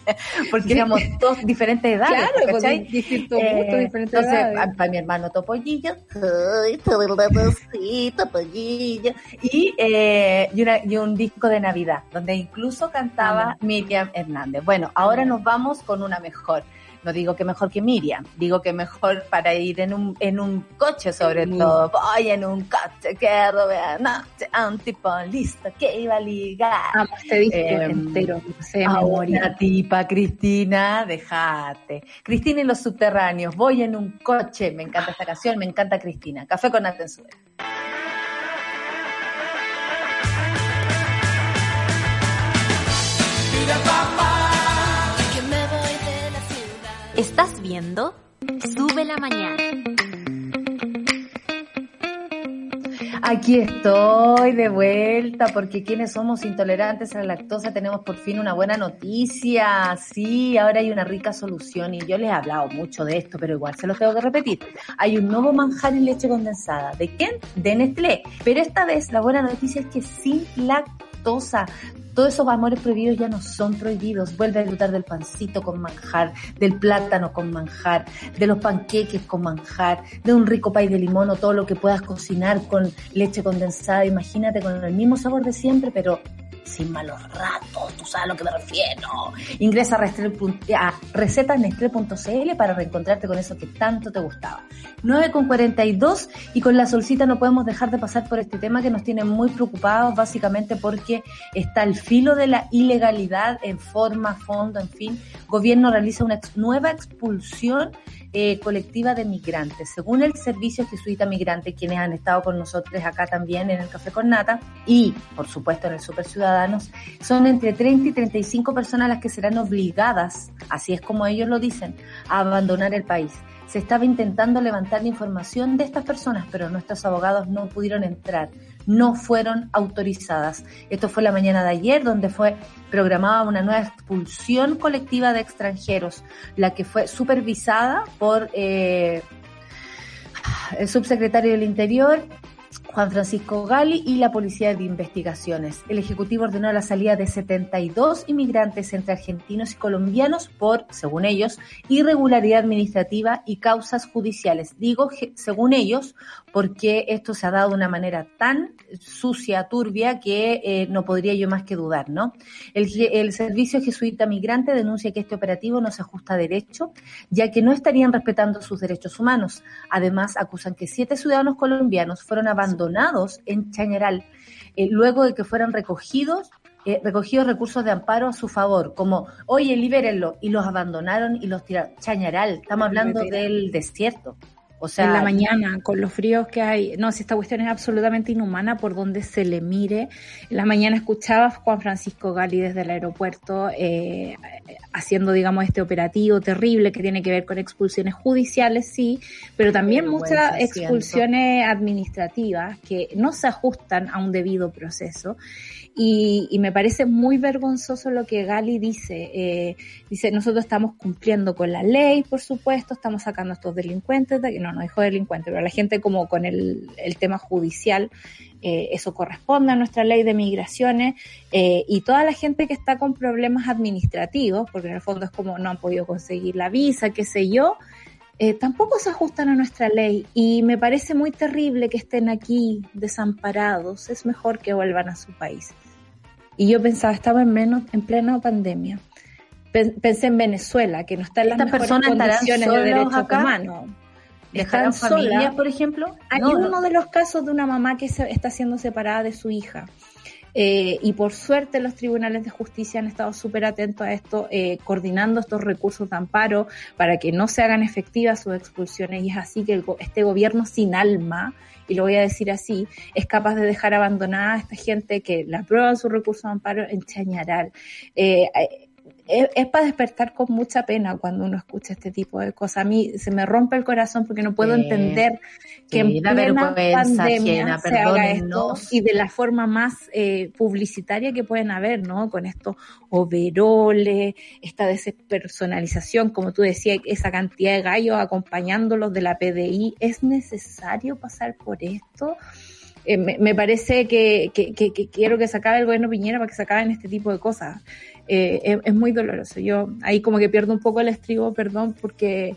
porque éramos dos diferentes edades. Claro, ¿cachai? distintos gustos, diferentes entonces, edades. Para mi hermano Topollillo, ay, sí, Topollillo, y, eh, y, una, y, un disco de Navidad, donde incluso cantaba Miriam Hernández. Bueno, ahora nos vamos con una mejor. No digo que mejor que Miriam, digo que mejor para ir en un, en un coche sobre todo. Voy en un coche que robé noche a un tipo listo que iba a ligar. Ah, este disco eh, entero, a una tipa, Cristina, déjate. Cristina y los subterráneos, voy en un coche, me encanta esta canción, me encanta Cristina. Café con atención. Estás viendo Sube la Mañana. Aquí estoy de vuelta porque quienes somos intolerantes a la lactosa tenemos por fin una buena noticia. Sí, ahora hay una rica solución y yo les he hablado mucho de esto, pero igual se lo tengo que repetir. Hay un nuevo manjar en leche condensada. ¿De quién? De Nestlé. Pero esta vez la buena noticia es que sin lactosa. Todos esos amores prohibidos ya no son prohibidos. Vuelve a disfrutar del pancito con manjar, del plátano con manjar, de los panqueques con manjar, de un rico pay de limón o todo lo que puedas cocinar con leche condensada. Imagínate con el mismo sabor de siempre, pero sin malos ratos, tú sabes a lo que me refiero. Ingresa a recetanestre.cl para reencontrarte con eso que tanto te gustaba. 9.42 y con la solcita no podemos dejar de pasar por este tema que nos tiene muy preocupados básicamente porque está el filo de la ilegalidad en forma, fondo, en fin. Gobierno realiza una nueva expulsión eh, colectiva de migrantes. Según el Servicio Jesuita Migrante, quienes han estado con nosotros acá también en el Café con Nata y, por supuesto, en el Super Ciudadanos, son entre 30 y 35 personas las que serán obligadas, así es como ellos lo dicen, a abandonar el país. Se estaba intentando levantar la información de estas personas, pero nuestros abogados no pudieron entrar no fueron autorizadas. Esto fue la mañana de ayer, donde fue programada una nueva expulsión colectiva de extranjeros, la que fue supervisada por eh, el subsecretario del Interior Juan Francisco Gali y la Policía de Investigaciones. El Ejecutivo ordenó la salida de 72 inmigrantes entre argentinos y colombianos por, según ellos, irregularidad administrativa y causas judiciales. Digo, según ellos, porque esto se ha dado de una manera tan sucia, turbia, que eh, no podría yo más que dudar, ¿no? El, el Servicio Jesuita Migrante denuncia que este operativo no se ajusta a derecho, ya que no estarían respetando sus derechos humanos. Además, acusan que siete ciudadanos colombianos fueron abandonados en Chañaral eh, luego de que fueran recogidos eh, recogidos recursos de amparo a su favor, como, oye, libérenlo, y los abandonaron y los tiraron. Chañaral, estamos hablando del desierto. O sea, en la mañana, con los fríos que hay. No, si esta cuestión es absolutamente inhumana por donde se le mire. En la mañana escuchaba a Juan Francisco Gali desde el aeropuerto eh, haciendo, digamos, este operativo terrible que tiene que ver con expulsiones judiciales, sí, pero también muchas expulsiones administrativas que no se ajustan a un debido proceso y, y, me parece muy vergonzoso lo que Gali dice. Eh, dice, nosotros estamos cumpliendo con la ley, por supuesto, estamos sacando a estos delincuentes, de, no, no dijo delincuentes, pero la gente como con el, el tema judicial, eh, eso corresponde a nuestra ley de migraciones, eh, y toda la gente que está con problemas administrativos, porque en el fondo es como no han podido conseguir la visa, qué sé yo, eh, tampoco se ajustan a nuestra ley y me parece muy terrible que estén aquí desamparados. Es mejor que vuelvan a su país. Y yo pensaba, estaba en, menos, en plena pandemia. Pensé en Venezuela, que no está en las mejores condiciones de derechos acá? humanos. ¿Están familias, por ejemplo? Hay uno de los casos de una mamá que se, está siendo separada de su hija. Eh, y por suerte los tribunales de justicia han estado súper atentos a esto, eh, coordinando estos recursos de amparo para que no se hagan efectivas sus expulsiones. Y es así que este gobierno sin alma y lo voy a decir así, es capaz de dejar abandonada a esta gente que la aprueba su recurso de amparo en Chañaral. Eh, es, para despertar con mucha pena cuando uno escucha este tipo de cosas. A mí se me rompe el corazón porque no puedo entender que en plena pandemia se haga esto y de la forma más eh, publicitaria que pueden haber, ¿no? Con estos overoles, esta despersonalización, como tú decías, esa cantidad de gallos acompañándolos de la PDI. ¿Es necesario pasar por esto? Eh, me, parece que, quiero que se acabe el gobierno Piñera para que se acaben este tipo de cosas. Eh, es, muy doloroso. Yo ahí como que pierdo un poco el estribo, perdón, porque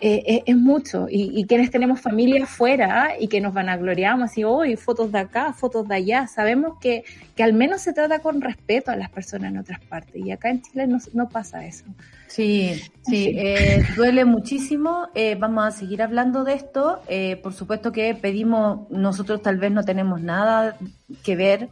eh, es, mucho. Y, quienes tenemos familia afuera y que nos van a gloriamos así, hoy fotos de acá, fotos de allá, sabemos que, que al menos se trata con respeto a las personas en otras partes. Y acá en Chile no, no pasa eso. Sí, sí, eh, duele muchísimo. Eh, vamos a seguir hablando de esto. Eh, por supuesto que pedimos, nosotros tal vez no tenemos nada que ver,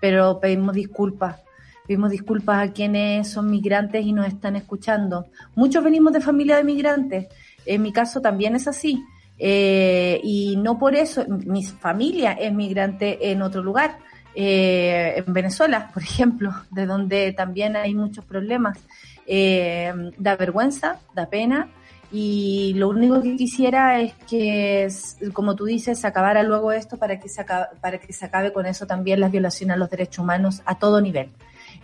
pero pedimos disculpas. Pedimos disculpas a quienes son migrantes y nos están escuchando. Muchos venimos de familia de migrantes. En mi caso también es así. y no por eso, mi familia es migrante en otro lugar. en Venezuela, por ejemplo, de donde también hay muchos problemas eh, da vergüenza, da pena. Y lo único que quisiera es que, como tú dices, se acabara luego esto para que se acabe, para que se acabe con eso también las violaciones a los derechos humanos a todo nivel.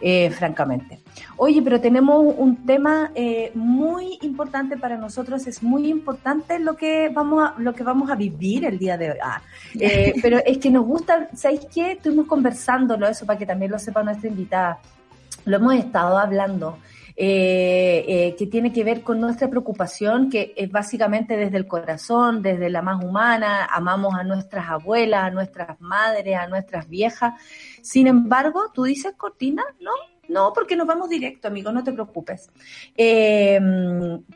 Eh, francamente. Oye, pero tenemos un tema eh, muy importante para nosotros, es muy importante lo que vamos a, lo que vamos a vivir el día de hoy. Ah, eh, pero es que nos gusta, ¿sabéis qué? Estuvimos conversándolo, eso para que también lo sepa nuestra invitada. Lo hemos estado hablando eh, eh, que tiene que ver con nuestra preocupación, que es básicamente desde el corazón, desde la más humana, amamos a nuestras abuelas, a nuestras madres, a nuestras viejas. Sin embargo, tú dices, Cortina, ¿no? No, porque nos vamos directo, amigo, no te preocupes. Eh,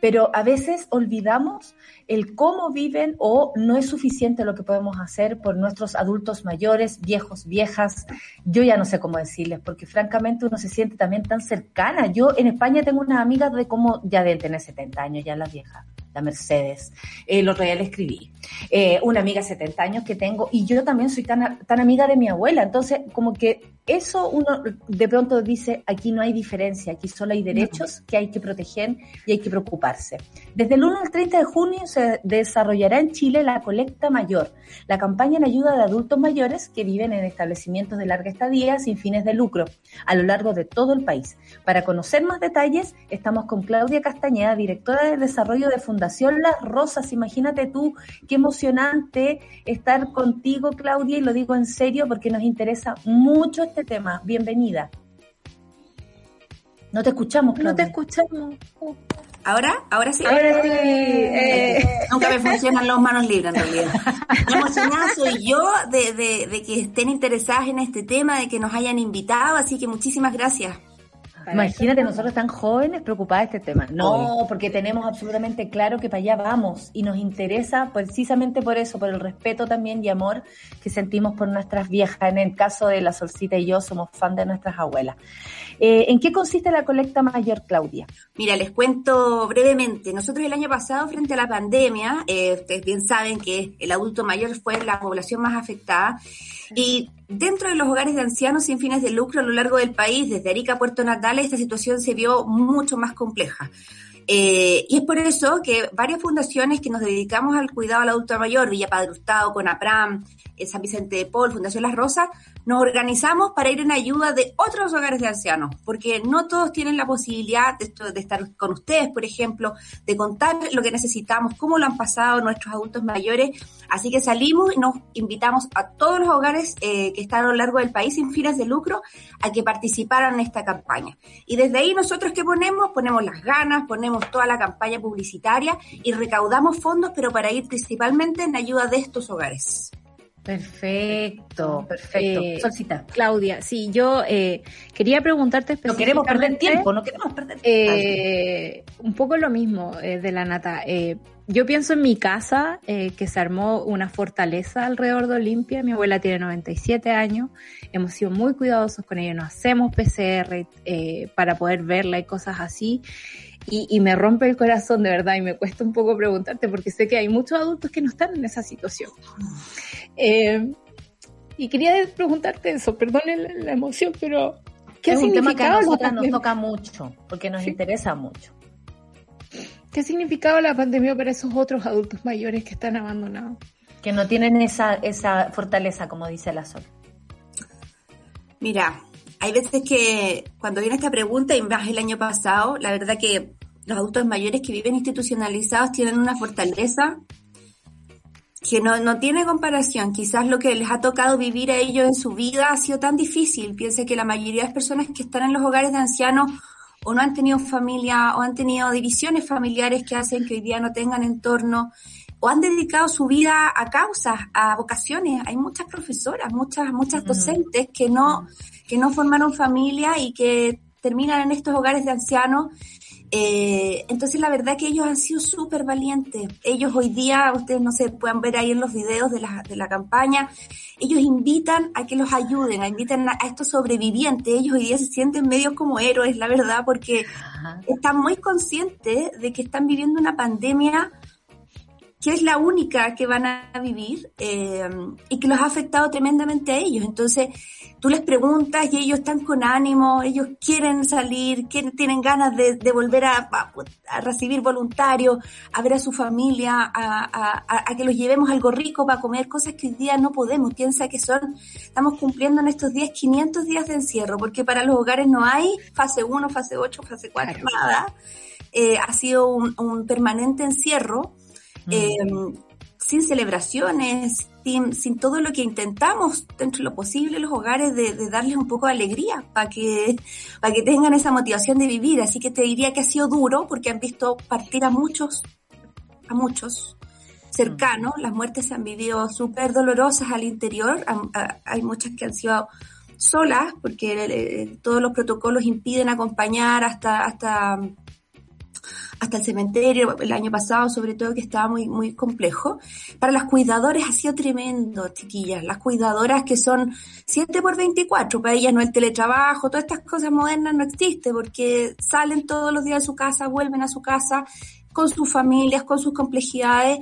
pero a veces olvidamos el cómo viven o no es suficiente lo que podemos hacer por nuestros adultos mayores, viejos, viejas. Yo ya no sé cómo decirles, porque francamente uno se siente también tan cercana. Yo en España tengo unas amigas de cómo ya deben tener 70 años, ya las viejas la Mercedes. El otro día le escribí. Eh, una amiga de 70 años que tengo y yo también soy tan, tan amiga de mi abuela. Entonces, como que eso uno de pronto dice, aquí no hay diferencia, aquí solo hay derechos que hay que proteger y hay que preocuparse. Desde el 1 al 30 de junio se desarrollará en Chile la colecta mayor, la campaña en ayuda de adultos mayores que viven en establecimientos de larga estadía sin fines de lucro a lo largo de todo el país. Para conocer más detalles, estamos con Claudia Castañeda, directora de desarrollo de Fundación Las Rosas. Imagínate tú qué emocionante estar contigo, Claudia, y lo digo en serio porque nos interesa mucho este tema. Bienvenida. No te escuchamos, Claudia. No te escuchamos. ¿Ahora? ¿Ahora sí? Ahora sí. Eh, nunca me funcionan los manos libres, en realidad. emocionada soy yo de, de, de que estén interesadas en este tema, de que nos hayan invitado, así que muchísimas gracias. Imagínate, nosotros tan jóvenes preocupadas de este tema. No, porque tenemos absolutamente claro que para allá vamos y nos interesa precisamente por eso, por el respeto también y amor que sentimos por nuestras viejas. En el caso de la Solcita y yo somos fan de nuestras abuelas. Eh, ¿En qué consiste la colecta mayor, Claudia? Mira, les cuento brevemente. Nosotros el año pasado, frente a la pandemia, eh, ustedes bien saben que el adulto mayor fue la población más afectada y dentro de los hogares de ancianos sin fines de lucro a lo largo del país, desde Arica a Puerto Natales, esta situación se vio mucho más compleja. Eh, y es por eso que varias fundaciones que nos dedicamos al cuidado al adulto mayor, Villa Padre Hurtado, Conapram, San Vicente de Paul, Fundación Las Rosas, nos organizamos para ir en ayuda de otros hogares de ancianos, porque no todos tienen la posibilidad de, de, estar con ustedes, por ejemplo, de contar lo que necesitamos, cómo lo han pasado nuestros adultos mayores. Así que salimos y nos invitamos a todos los hogares eh, que están a lo largo del país sin fines de lucro a que participaran en esta campaña. Y desde ahí nosotros qué ponemos? Ponemos las ganas, ponemos toda la campaña publicitaria y recaudamos fondos, pero para ir principalmente en ayuda de estos hogares. Perfecto, perfecto. Eh, Claudia, sí, yo eh, quería preguntarte No queremos perder tiempo, no queremos perder eh, Un poco lo mismo eh, de la Nata. yo pienso en mi casa, que se armó una fortaleza alrededor de Olimpia. Mi abuela tiene 97 años. Hemos sido muy cuidadosos con ella. Nos hacemos PCR para poder verla y cosas así. Y, y, me rompe el corazón de verdad y me cuesta un poco preguntarte porque sé que hay muchos adultos que no están en esa situación. Eh, y quería preguntarte eso, perdón la, emoción, pero ¿Qué es un tema que a nosotras nos toca mucho, porque nos interesa mucho. ¿Qué ha significado la pandemia para esos otros adultos mayores que están abandonados? Que no tienen esa, esa fortaleza, como dice la Sol. Mira, hay veces que cuando viene esta pregunta, y más el año pasado, la verdad que los adultos mayores que viven institucionalizados tienen una fortaleza que no, no tiene comparación. Quizás lo que les ha tocado vivir a ellos en su vida ha sido tan difícil. Piense que la mayoría de las personas que están en los hogares de ancianos o no han tenido familia o han tenido divisiones familiares que hacen que hoy día no tengan entorno o han dedicado su vida a causas, a vocaciones. Hay muchas profesoras, muchas, muchas docentes que no, que no formaron familia y que terminan en estos hogares de ancianos eh, entonces la verdad que ellos han sido súper valientes. Ellos hoy día, ustedes no se pueden ver ahí en los videos de la, de la campaña, ellos invitan a que los ayuden, a invitan a, estos sobrevivientes. Ellos hoy día se sienten medio como héroes, la verdad, porque están muy conscientes de que están viviendo una pandemia que es la única que van a vivir eh, y que los ha afectado tremendamente a ellos. Entonces, tú les preguntas y ellos están con ánimo, ellos quieren salir, quieren, tienen ganas de, volver a, recibir voluntarios, a ver a su familia, a, que los llevemos algo rico para comer, cosas que hoy día no podemos. Piensa que son, estamos cumpliendo en estos días 500 días de encierro, porque para los hogares no hay fase 1, fase 8, fase 4, nada. Eh, ha sido un, permanente encierro. Mm. Eh, sin celebraciones, sin, todo lo que intentamos dentro de lo posible los hogares de, darles un poco de alegría para que, para que tengan esa motivación de vivir. Así que te diría que ha sido duro porque han visto partir a muchos, a muchos cercanos. Las muertes se han vivido súper dolorosas al interior. Hay muchas que han sido solas porque eh, todos los protocolos impiden acompañar hasta, hasta hasta el cementerio, el año pasado sobre todo que estaba muy, muy complejo. Para las cuidadoras ha sido tremendo, chiquillas. Las cuidadoras que son 7 por 24, para ellas no el teletrabajo, todas estas cosas modernas no existen porque salen todos los días de su casa, vuelven a su casa con sus familias, con sus complejidades.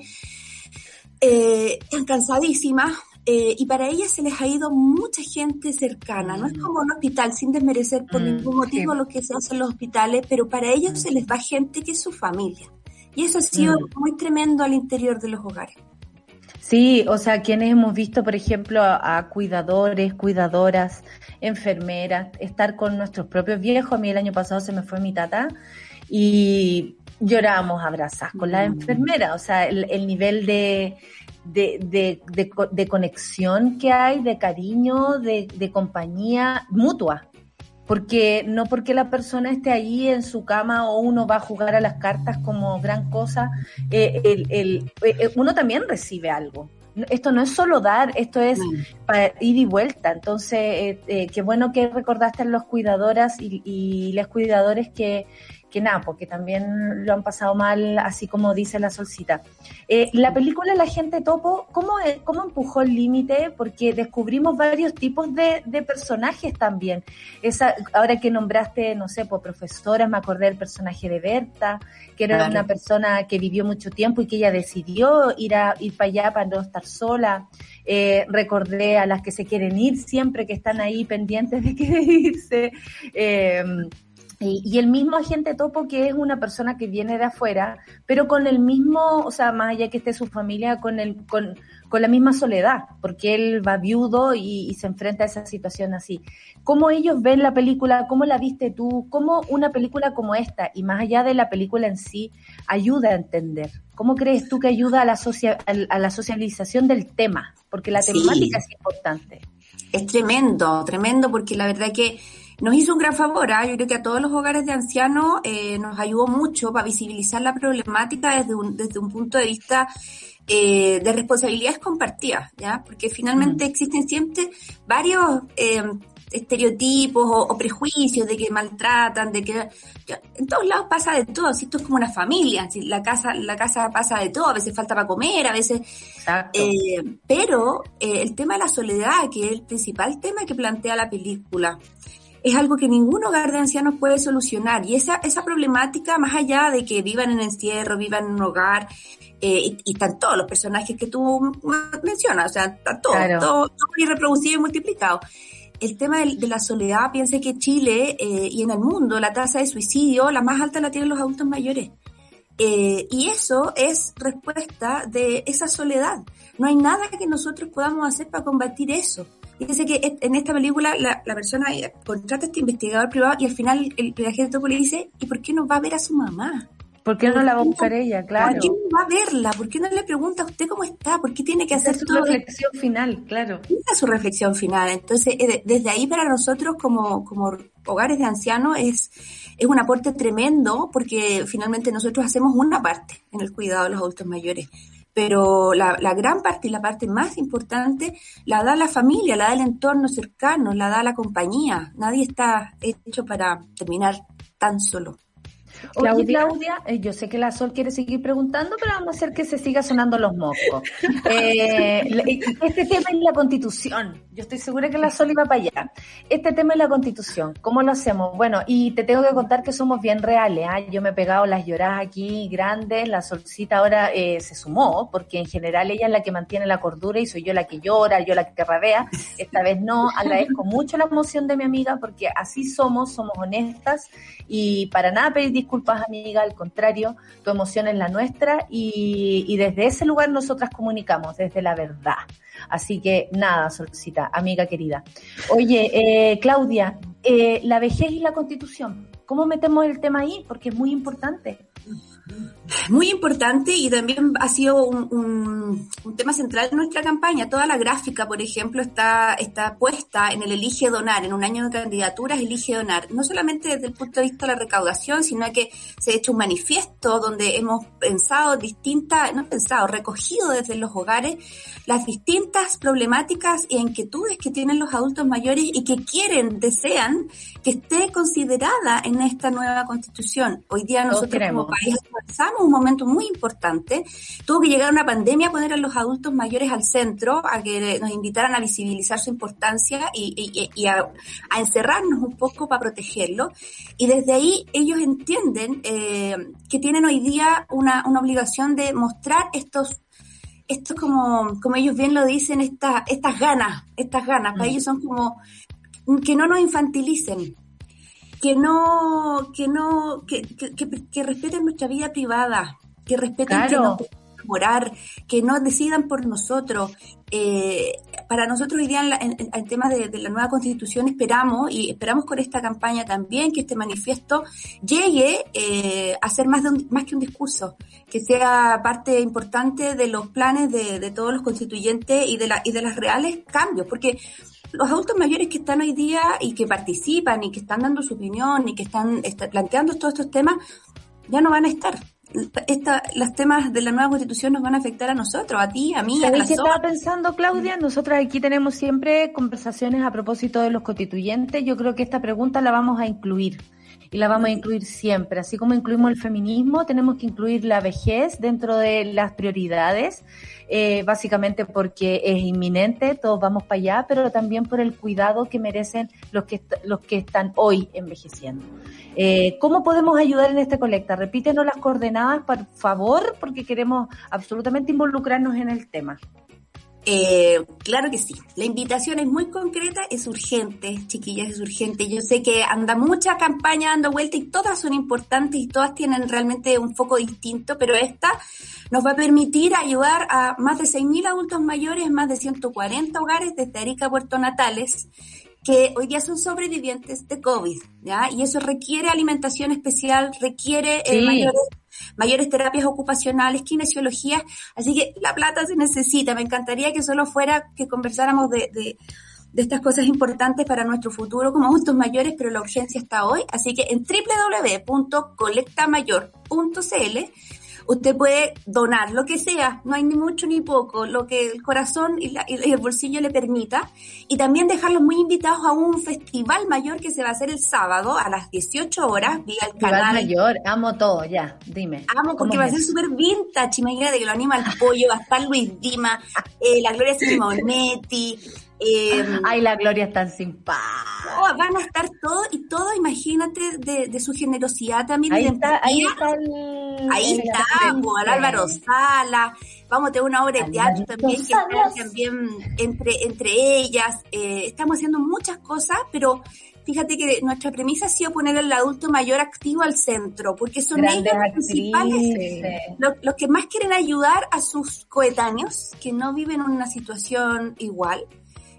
Eh, cansadísimas, eh, y para ellas se les ha ido mucha gente cercana. No es como un hospital, sin desmerecer por mm, ningún motivo lo que se hace en los hospitales, pero para ellos se les va gente que es su familia. Y eso ha sido mm. muy tremendo al interior de los hogares. Sí, o sea, quienes hemos visto, por ejemplo, a, cuidadores, cuidadoras, enfermeras, estar con nuestros propios viejos. A mí el año pasado se me fue mi tata y lloramos abrazadas con la mm. enfermera. O sea, el nivel de, de, de, de, conexión que hay, de cariño, de, de compañía mutua. Porque no porque la persona esté allí en su cama o uno va a jugar a las cartas como gran cosa, eh, el, el, eh, uno también recibe algo. Esto no es solo dar, esto es para ir y vuelta. Entonces, eh, qué bueno que recordaste a los cuidadoras y, y los cuidadores que, que nada, porque también lo han pasado mal, así como dice la solcita. Eh, la película La gente topo, ¿cómo, cómo empujó el límite? Porque descubrimos varios tipos de, personajes también. Esa, ahora que nombraste, no sé, por profesoras, me acordé del personaje de Berta, que era una persona que vivió mucho tiempo y que ella decidió ir, a, ir para allá para no estar sola. Eh, recordé a las que se quieren ir siempre, que están ahí pendientes de querer irse. Eh, y, el mismo agente topo que es una persona que viene de afuera, pero con el mismo, o sea, más allá que esté su familia, con el, con, con la misma soledad, porque él va viudo y, se enfrenta a esa situación así. ¿Cómo ellos ven la película? ¿Cómo la viste tú? ¿Cómo una película como esta, y más allá de la película en sí, ayuda a entender? ¿Cómo crees tú que ayuda a la, a la socialización del tema? Porque la temática es importante. Es tremendo, tremendo, porque la verdad que nos hizo un gran favor, ¿ah? yo creo que a todos los hogares de ancianos eh, nos ayudó mucho para visibilizar la problemática desde un, desde un punto de vista eh, de responsabilidades compartidas, ¿ya? Porque finalmente mm. existen siempre varios eh, estereotipos o, prejuicios de que maltratan, de que en todos lados pasa de todo, si esto es como una familia, si la casa, la casa pasa de todo, a veces falta para comer, a veces eh, pero eh, el tema de la soledad, que es el principal tema que plantea la película, es algo que ningún hogar de ancianos puede solucionar. Y esa, esa problemática, más allá de que vivan en encierro, vivan en un hogar, eh, y, están todos los personajes que tú mencionas, o sea, está todo, todo, todo, y multiplicado. el tema de, la soledad, piense que Chile eh, y en el mundo la tasa de suicidio, la más alta la tienen los adultos mayores. Eh, y eso es respuesta de esa soledad. No hay nada que nosotros podamos hacer para combatir eso. Fíjense que en esta película la, persona contrata a este investigador privado y al final el, el agente le dice, ¿y por qué no va a ver a su mamá? ¿Por qué no la va a buscar ella? Claro. ¿Por qué no va a verla? ¿Por qué no le pregunta a usted cómo está? ¿Por qué tiene que hacer su reflexión final, claro. Esa es su reflexión final. Entonces, eh, desde ahí para nosotros como, como hogares de ancianos es, es un aporte tremendo porque finalmente nosotros hacemos una parte en el cuidado de los adultos mayores. Pero la, la gran parte y la parte más importante la da la familia, la da el entorno cercano, la da la compañía. Nadie está hecho para terminar tan solo. Oye, Claudia, eh, yo sé que la Sol quiere seguir preguntando, pero vamos a hacer que se siga sonando los mocos. Eh, este tema es la constitución. Yo estoy segura que la Sol iba para allá. Este tema es la constitución. ¿Cómo lo hacemos? Bueno, y te tengo que contar que somos bien reales. ¿ah? Yo me he pegado las lloradas aquí grandes. La Solcita ahora eh, se sumó, porque en general ella es la que mantiene la cordura y soy yo la que llora, yo la que rabea. Esta vez no. Agradezco mucho la emoción de mi amiga, porque así somos, somos honestas y para nada pedir disculpas, amiga, al contrario, tu emoción es la nuestra y, desde ese lugar nosotras comunicamos, desde la verdad. Así que nada, Solcita, amiga querida. Oye, eh, Claudia, eh, la vejez y la constitución, ¿cómo metemos el tema ahí? Porque es muy importante. Muy importante y también ha sido un, tema central de nuestra campaña. Toda la gráfica, por ejemplo, está, está puesta en el Elige Donar, en un año de candidaturas Elige Donar. No solamente desde el punto de vista de la recaudación, sino que se ha hecho un manifiesto donde hemos pensado distintas, no pensado, recogido desde los hogares las distintas problemáticas e inquietudes que tienen los adultos mayores y que quieren, desean que esté considerada en esta nueva constitución. Hoy día nosotros como país pasamos un momento muy importante. Tuvo que llegar una pandemia a poner a los adultos mayores al centro, a que nos invitaran a visibilizar su importancia y, a, encerrarnos un poco para protegerlo. Y desde ahí ellos entienden eh, que tienen hoy día una, una obligación de mostrar estos estos como, como ellos bien lo dicen, estas, estas ganas, estas ganas, para mm. ellos son como que no nos infantilicen, que no, que no, que, que, respeten nuestra vida privada, que respeten que nos morar, que no decidan por nosotros. Eh, para nosotros hoy día en, el tema de, la nueva constitución esperamos y esperamos con esta campaña también que este manifiesto llegue eh, a ser más, de más que un discurso, que sea parte importante de los planes de, de todos los constituyentes y de, la, y de los reales cambios, porque los adultos mayores que están hoy día y que participan y que están dando su opinión y que están, planteando todos estos temas, ya no van a estar. Esta, los temas de la nueva constitución nos van a afectar a nosotros, a ti, a mí, a la qué estaba pensando, Claudia? Nosotros aquí tenemos siempre conversaciones a propósito de los constituyentes. Yo creo que esta pregunta la vamos a incluir y la vamos a incluir siempre. Así como incluimos el feminismo, tenemos que incluir la vejez dentro de las prioridades, eh, básicamente porque es inminente, todos vamos para allá, pero también por el cuidado que merecen los que, los que están hoy envejeciendo. Eh, ¿Cómo podemos ayudar en esta colecta? Repítenos las coordenadas, por favor, porque queremos absolutamente involucrarnos en el tema. Eh, claro que sí. La invitación es muy concreta, es urgente, chiquillas, es urgente. Yo sé que anda mucha campaña dando vuelta y todas son importantes y todas tienen realmente un foco distinto, pero esta nos va a permitir ayudar a más de 6.000 adultos mayores, más de 140 hogares desde Arica a Puerto Natales que hoy día son sobrevivientes de COVID, ¿ya? Y eso requiere alimentación especial, requiere eh, mayores, mayores terapias ocupacionales, kinesiología, así que la plata se necesita. Me encantaría que solo fuera que conversáramos de, de, de estas cosas importantes para nuestro futuro como adultos mayores, pero la urgencia está hoy, así que en www.colectamayor.cl Usted puede donar lo que sea, no hay ni mucho ni poco, lo que el corazón y, el bolsillo le permita. Y también dejarlos muy invitados a un festival mayor que se va a hacer el sábado a las 18 horas vía el canal. mayor, amo todo, ya, dime. Amo porque va a ser súper vintage, imagínate que lo anima el pollo, va a estar Luis Dima, eh, la Gloria Simonetti, eh, Ay, la Gloria es tan simpática. van a estar todos y todo, imagínate, de, su generosidad también. Ahí está, ahí está Ahí está, Álvaro Sala. vamos a tener una obra de teatro también que está también entre, entre ellas. Eh, estamos haciendo muchas cosas, pero fíjate que nuestra premisa ha sido poner al adulto mayor activo al centro, porque son ellos los principales, los, que más quieren ayudar a sus coetáneos que no viven en una situación igual.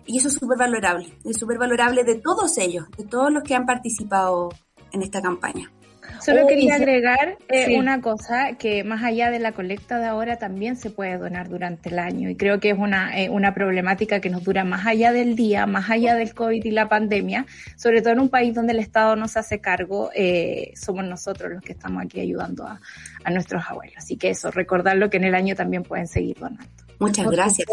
Y eso es súper valorable, es súper valorable de todos ellos, de todos los que han participado en esta campaña. Solo quería agregar eh, una cosa, que más allá de la colecta de ahora también se puede donar durante el año y creo que es una, eh, una problemática que nos dura más allá del día, más allá del COVID y la pandemia, sobre todo en un país donde el Estado no se hace cargo, eh, somos nosotros los que estamos aquí ayudando a, a, nuestros abuelos. Así que eso, recordarlo que en el año también pueden seguir donando. Muchas gracias.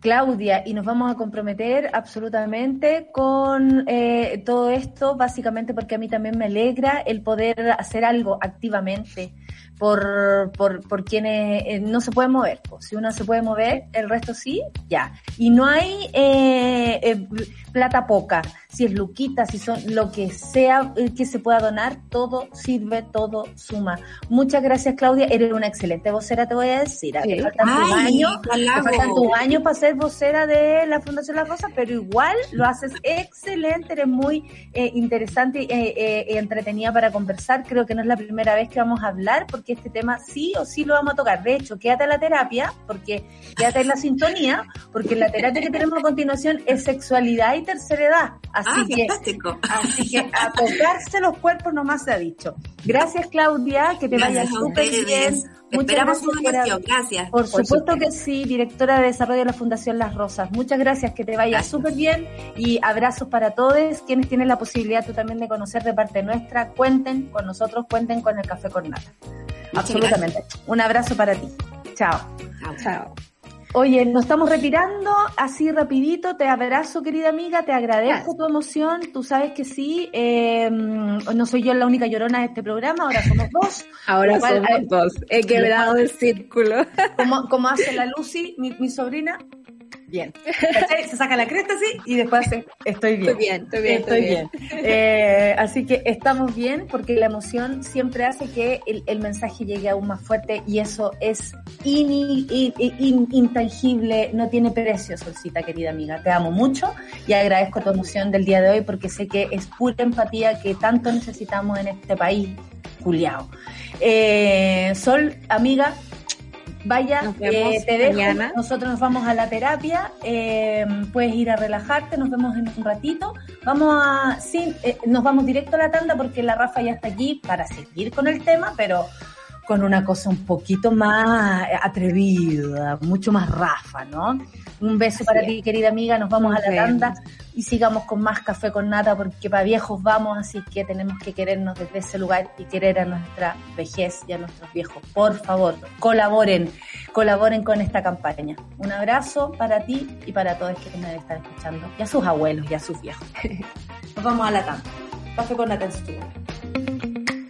Claudia, y nos vamos a comprometer absolutamente con eh, todo esto, básicamente porque a mí también me alegra el poder hacer algo activamente por, por, por quienes eh, no se pueden mover. Pues. Si uno se puede mover, el resto sí, ya. Y no hay eh, eh, plata poca, si es luquita, si son lo que sea que se pueda donar, todo sirve, todo suma. Muchas gracias, Claudia. Eres una excelente vocera, te voy a decir. Te faltan tus años, faltan tus años para ser vocera de la Fundación La Rosa, pero igual lo haces excelente, eres muy interesante y entretenida para conversar. Creo que no es la primera vez que vamos a hablar, porque que este tema sí o sí lo vamos a tocar. De hecho, quédate en la terapia, porque quédate en la sintonía, porque la terapia que tenemos a continuación es sexualidad y tercera edad. Así ah, que, así que a tocarse los cuerpos nomás se ha dicho. Gracias Claudia, que te vaya súper bien. Muchas gracias. gracias. Por, supuesto que sí, directora de desarrollo de la Fundación Las Rosas. Muchas gracias, que te vaya súper bien y abrazos para todos quienes tienen la posibilidad tú también de conocer de parte nuestra. Cuenten con nosotros, cuenten con el Café Cornata. Absolutamente. Un abrazo para ti. Chao. Chao. Oye, nos estamos retirando así rapidito. Te abrazo, querida amiga. Te agradezco tu emoción. Tú sabes que sí. Eh, no soy yo la única llorona de este programa. Ahora somos dos. Ahora somos dos. He quebrado el círculo. Como, como hace la Lucy, mi, mi sobrina bien. Se saca la cresta así y después hace, estoy bien. Estoy bien, estoy bien. Estoy, bien. Eh, así que estamos bien porque la emoción siempre hace que el, mensaje llegue aún más fuerte y eso es intangible, no tiene precio, Solcita, querida amiga. Te amo mucho y agradezco tu emoción del día de hoy porque sé que es pura empatía que tanto necesitamos en este país, Juliao. Eh, Sol, amiga, Vaya, eh, te dejo. Nosotros nos vamos a la terapia. Eh, puedes ir a relajarte. Nos vemos en un ratito. Vamos a, sí, eh, nos vamos directo a la tanda porque la Rafa ya está aquí para seguir con el tema, pero con una cosa un poquito más atrevida, mucho más Rafa, ¿no? Un beso para ti, querida amiga. Nos vamos a la tanda y sigamos con más café con nata porque para viejos vamos, así que tenemos que querernos desde ese lugar y querer a nuestra vejez y a nuestros viejos. Por favor, colaboren, colaboren con esta campaña. Un abrazo para ti y para todos que me estar escuchando y a sus abuelos y a sus viejos. Nos vamos a la tanda. Café con nata en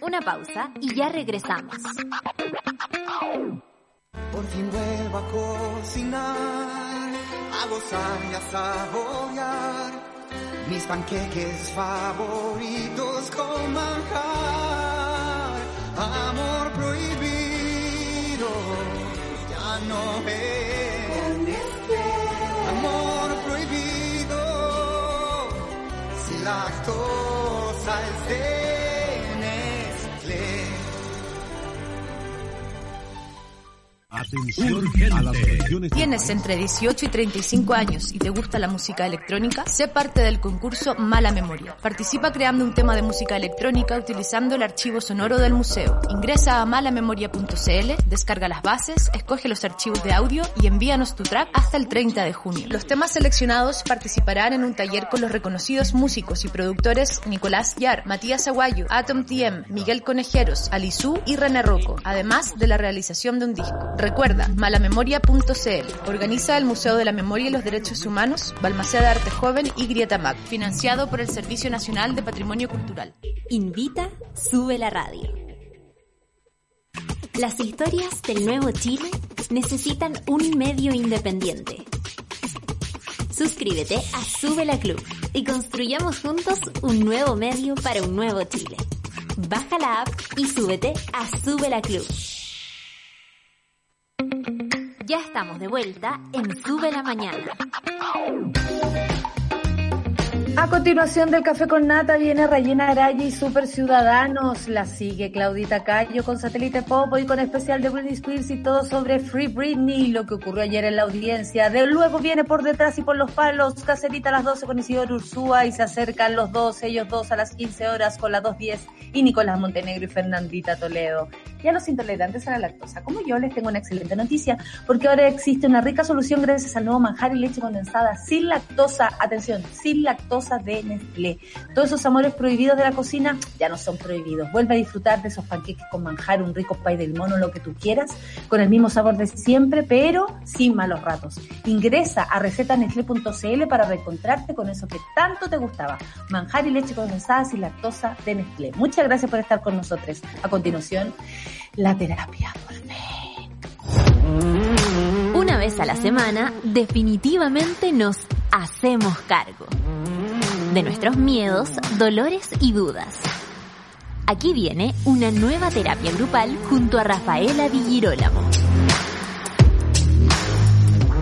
Una pausa y ya regresamos. Por fin vuelvo a cocinar, a gozar y a saborear mis panqueques favoritos con manjar. Amor prohibido, ya no es. Amor prohibido, si lactosa es de Atención, a las ¿Tienes entre 18 y 35 años y te gusta la música electrónica? Sé parte del concurso Mala Memoria. Participa creando un tema de música electrónica utilizando el archivo sonoro del museo. Ingresa a malamemoria.cl, descarga las bases, escoge los archivos de audio y envíanos tu track hasta el 30 de junio. Los temas seleccionados participarán en un taller con los reconocidos músicos y productores Nicolás Yar, Matías Aguayo, Atom TM, Miguel Conejeros, Alisú y René Rocco, además de la realización de un disco. Recuerda, malamemoria.cl. Organiza el Museo de la Memoria y los Derechos Humanos, Balmaceda Arte Joven y Grieta Mac, financiado por el Servicio Nacional de Patrimonio Cultural. Invita, sube la radio. Las historias del nuevo Chile necesitan un medio independiente. Suscríbete a Sube la Club y construyamos juntos un nuevo medio para un nuevo Chile. Baja la app y súbete a Sube la Club. Ya estamos de vuelta en Sube la Mañana. A continuación del Café con Nata viene Rayena Araya y Super Ciudadanos. La sigue Claudita Cayo con Satélite Pop y con especial de Britney Spears y todo sobre Free Britney, lo que ocurrió ayer en la audiencia. De luego viene por detrás y por los palos, Cacerita a las 12 con Isidoro Ursúa y se acercan los dos, ellos dos a las 15 horas con las 2.10 y Nicolás Montenegro y Fernandita Toledo. Y a los intolerantes a la lactosa, como yo, les tengo una excelente noticia, porque ahora existe una rica solución gracias al nuevo manjar y leche condensada sin lactosa, atención, sin lactosa de Nestlé. Todos esos amores prohibidos de la cocina ya no son prohibidos. Vuelve a disfrutar de esos panqueques con manjar, un rico pay del mono, lo que tú quieras, con el mismo sabor de siempre, pero sin malos ratos. Ingresa a recetanestlé.cl para reencontrarte con eso que tanto te gustaba. Manjar y leche condensada sin lactosa de Nestlé. Muchas gracias por estar con nosotros. A continuación, la terapia Una vez a la semana, definitivamente nos hacemos cargo de nuestros miedos, dolores y dudas. Aquí viene una nueva terapia grupal junto a Rafaela Villirólamo.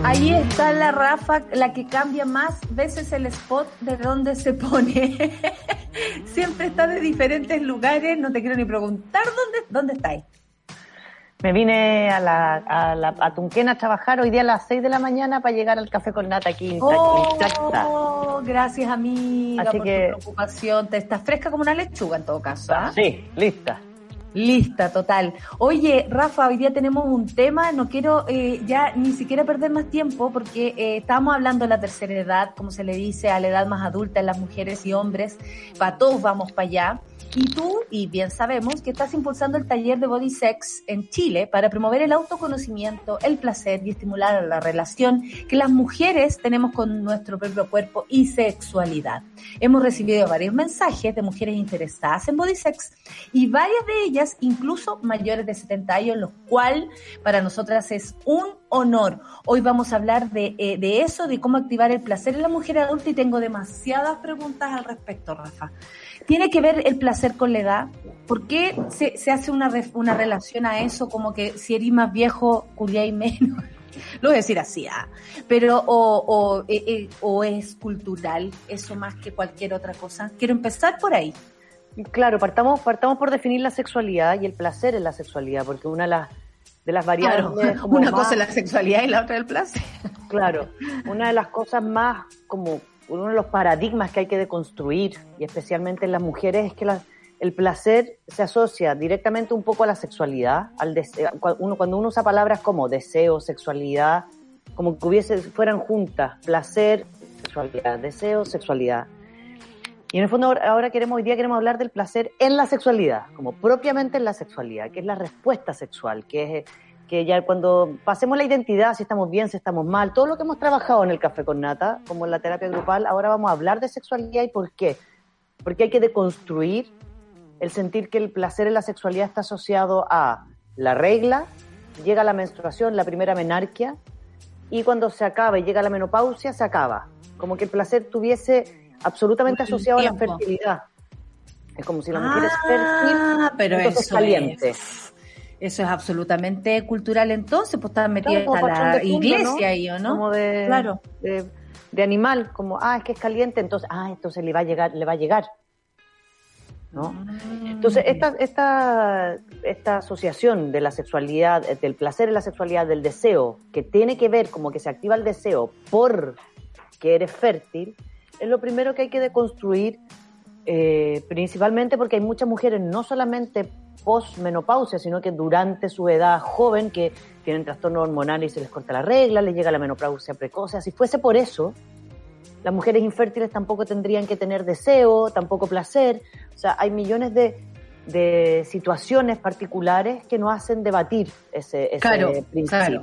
Ahí está la Rafa, la que cambia más veces el spot de dónde se pone. Siempre está de diferentes lugares, no te quiero ni preguntar dónde, dónde estáis. Me vine a la, a la a Tunquén a trabajar hoy día a las 6 de la mañana para llegar al café con nata aquí Oh, gracias amiga Así por que- tu preocupación. Te estás fresca como una lechuga en todo caso. ¿ah? Sí, lista. Lista, total. Oye, Rafa, hoy día tenemos un tema, no quiero eh, ya ni siquiera perder más tiempo porque eh, estamos hablando de la tercera edad, como se le dice, a la edad más adulta en las mujeres y hombres, para todos vamos para allá. Y tú, y bien sabemos, que estás impulsando el taller de Body Sex en Chile para promover el autoconocimiento, el placer y estimular la relación que las mujeres tenemos con nuestro propio cuerpo y sexualidad. Hemos recibido varios mensajes de mujeres interesadas en Body Sex y varias de ellas incluso mayores de 70 años, lo cual para nosotras es un honor. Hoy vamos a hablar de, eh, de eso, de cómo activar el placer en la mujer adulta y tengo demasiadas preguntas al respecto, Rafa. ¿Tiene que ver el placer con la edad? ¿Por qué se, se hace una, re- una relación a eso como que si eres más viejo, culiáis menos? Lo voy a decir así, ah. pero o, o, eh, eh, o es cultural, eso más que cualquier otra cosa. Quiero empezar por ahí. Claro, partamos, partamos por definir la sexualidad y el placer en la sexualidad, porque una de las, de las variables... una más- cosa es la sexualidad y la otra el placer. Claro, una de las cosas más como uno de los paradigmas que hay que deconstruir, y especialmente en las mujeres, es que el placer se asocia directamente un poco a la sexualidad, al deseo, uno, cuando uno usa palabras como deseo, sexualidad, como que hubiese, fueran juntas, placer, sexualidad, deseo, sexualidad. Y en el fondo ahora queremos, hoy día queremos hablar del placer en la sexualidad, como propiamente en la sexualidad, que es la respuesta sexual, que es que ya cuando pasemos la identidad, si estamos bien, si estamos mal, todo lo que hemos trabajado en el café con nata, como en la terapia grupal, ahora vamos a hablar de sexualidad y por qué. Porque hay que deconstruir el sentir que el placer en la sexualidad está asociado a la regla, llega la menstruación, la primera menarquia, y cuando se acaba y llega la menopausia, se acaba. Como que el placer tuviese absolutamente asociado a la fertilidad. Es como si la mujer es fértil, Ah, pero entonces eso caliente. es, eso es absolutamente cultural entonces, pues están metidas Claro, como a patrón la de punto, iglesia ¿no? ahí, ¿o no? Como de, Claro. de, de animal, como, ah, es que es caliente, entonces, ah, entonces le va a llegar, le va a llegar. ¿No? Entonces, esta, esta, esta asociación de la sexualidad, eh, del placer en la sexualidad, del deseo, que tiene que ver como que se activa el deseo por que eres fértil, es lo primero que hay que deconstruir, eh, principalmente porque hay muchas mujeres, no solamente post-menopausia, sino que durante su edad joven, que tienen trastorno hormonal y se les corta la regla, les llega la menopausia precoz. Si fuese por eso, las mujeres infértiles tampoco tendrían que tener deseo, tampoco placer. O sea, hay millones de, de situaciones particulares que nos hacen debatir ese, ese Claro, principio. claro.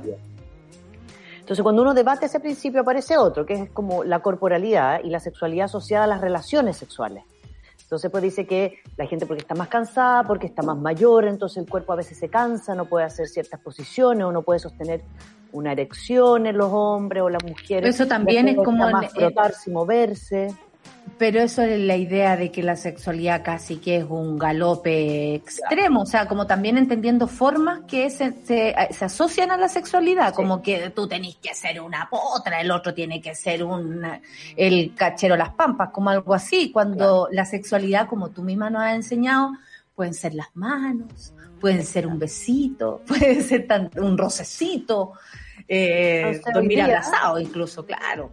Entonces, cuando uno debate ese principio, aparece otro, que es como la corporalidad y la sexualidad asociada a las relaciones sexuales. Entonces, pues dice que la gente porque está más cansada, porque está más mayor, entonces el cuerpo a veces se cansa, no puede hacer ciertas posiciones o no puede sostener una erección en los hombres o las mujeres. Eso también es como más frotarse y moverse. Pero eso es la idea de que la sexualidad casi que es un galope extremo, o sea, como también entendiendo formas que se, se, asocian a la sexualidad, como que tú tenés que ser una potra, el otro tiene que ser un el cachero las pampas, como algo así, cuando la sexualidad, como tú misma nos has enseñado, pueden ser las manos, pueden ser un besito, puede ser un rocecito, eh, dormir abrazado incluso, claro.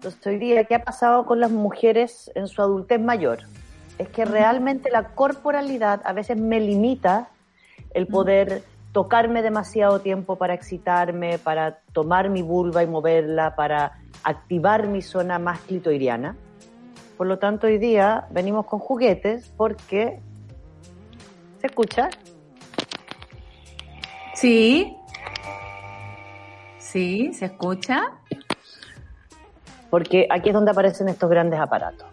Entonces, hoy día, ¿qué ha pasado con las mujeres en su adultez mayor? Es que realmente la corporalidad a veces me limita el poder tocarme demasiado tiempo para excitarme, para tomar mi vulva y moverla, para activar mi zona más clitoriana. Por lo tanto, hoy día venimos con juguetes porque... ¿Se escucha? Sí. Sí, se escucha porque aquí es donde aparecen estos grandes aparatos.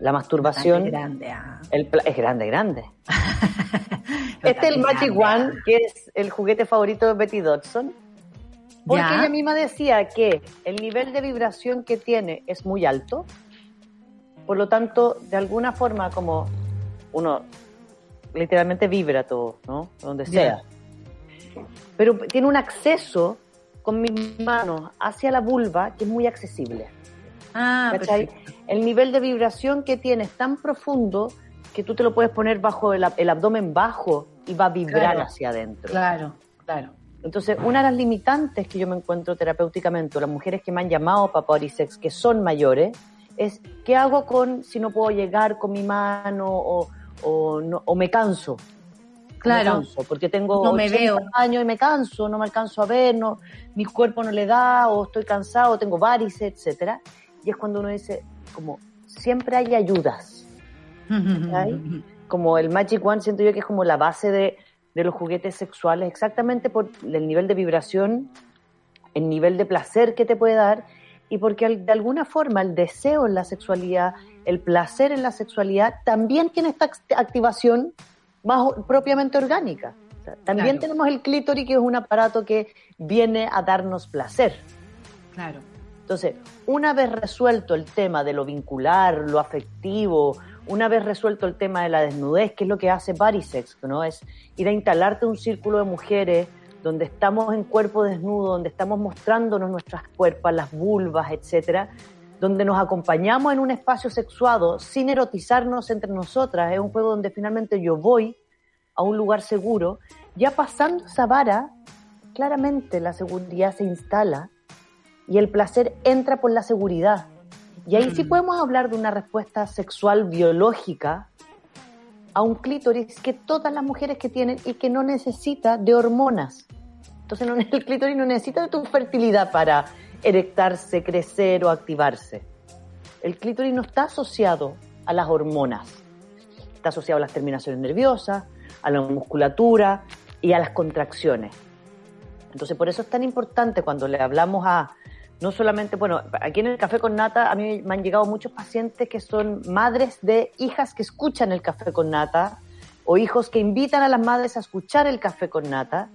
La masturbación grande, ah. es grande, grande. este es el Magic One, que es el juguete favorito de Betty Dodson. Porque ella misma decía que el nivel de vibración que tiene es muy alto. Por lo tanto, de alguna forma, como uno literalmente vibra todo, ¿no? Donde sea. Pero tiene un acceso con mis manos hacia la vulva, que es muy accesible. Ah, El nivel de vibración que tiene es tan profundo que tú te lo puedes poner bajo el, abdomen bajo y va a vibrar hacia adentro. Claro, claro. Entonces, una de las limitantes que yo me encuentro terapéuticamente, las mujeres que me han llamado para sex que son mayores, es ¿qué hago con si no puedo llegar con mi mano o, o me canso? Claro. porque tengo no me veo. años y me canso, no me alcanzo a ver, no, mi cuerpo no le da, o estoy cansado, tengo varices, etcétera. Y es cuando uno dice, como, siempre hay ayudas. como el Magic One, siento yo que es como la base de, de los juguetes sexuales, exactamente por el nivel de vibración, el nivel de placer que te puede dar, y porque de alguna forma el deseo en la sexualidad, el placer en la sexualidad, también tiene esta activación más propiamente orgánica. también tenemos el clítoris, que es un aparato que viene a darnos placer. Claro. Entonces, una vez resuelto el tema de lo vincular, lo afectivo, una vez resuelto el tema de la desnudez, que es lo que hace Body Sex, ¿no? Es ir a instalarte un círculo de mujeres donde estamos en cuerpo desnudo, donde estamos mostrándonos nuestras cuerpos, las vulvas, etcétera, donde nos acompañamos en un espacio sexuado sin erotizarnos entre nosotras. Es un juego donde finalmente yo voy a un lugar seguro. Ya pasando esa vara, claramente la seguridad se instala y el placer entra por la seguridad. Y ahí sí mm. podemos hablar de una respuesta sexual biológica a un clítoris que todas las mujeres que tienen y que no necesita de hormonas. Entonces el clítoris no necesita de tu fertilidad para erectarse, crecer o activarse. El clítoris no está asociado a las hormonas, está asociado a las terminaciones nerviosas, a la musculatura y a las contracciones. Entonces, por eso es tan importante cuando le hablamos a, no solamente, bueno, aquí en el café con nata a mí me han llegado muchos pacientes que son madres de hijas que escuchan el café con nata o hijos que invitan a las madres a escuchar el café con nata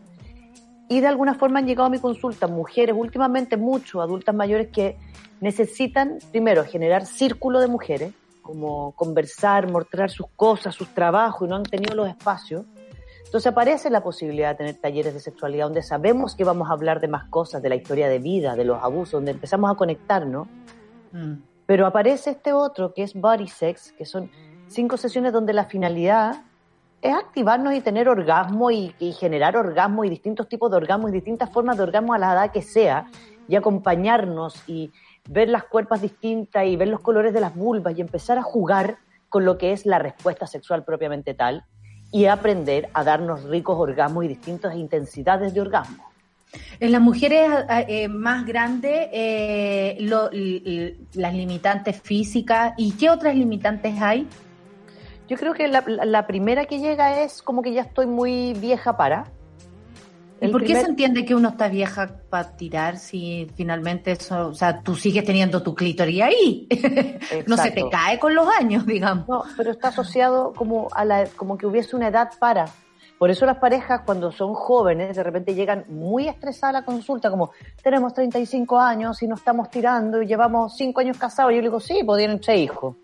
y de alguna forma han llegado a mi consulta mujeres, últimamente muchos adultas mayores que necesitan, primero, generar círculo de mujeres, como conversar, mostrar sus cosas, sus trabajos y no han tenido los espacios. Entonces aparece la posibilidad de tener talleres de sexualidad donde sabemos que vamos a hablar de más cosas, de la historia de vida, de los abusos, donde empezamos a conectarnos. Mm. Pero aparece este otro que es Body Sex, que son cinco sesiones donde la finalidad es activarnos y tener orgasmo y, generar orgasmo y distintos tipos de orgasmo y distintas formas de orgasmo a la edad que sea y acompañarnos y ver las cuerpas distintas y ver los colores de las vulvas y empezar a jugar con lo que es la respuesta sexual propiamente tal y aprender a darnos ricos orgasmos y distintas intensidades de orgasmo. En las mujeres eh, más grandes, eh, las limitantes físicas, ¿y qué otras limitantes hay? Yo creo que la, primera que llega es como que ya estoy muy vieja para. ¿Y por qué se entiende que uno está vieja para tirar si finalmente eso, o sea, tú sigues teniendo tu clítoris ahí? no se te cae con los años, digamos. No, pero está asociado como a la, como que hubiese una edad para. Por eso las parejas cuando son jóvenes de repente llegan muy estresadas a la consulta, como tenemos 35 años y nos estamos tirando y llevamos 5 años casados. Y yo le digo, sí, pues tienen tres hijos.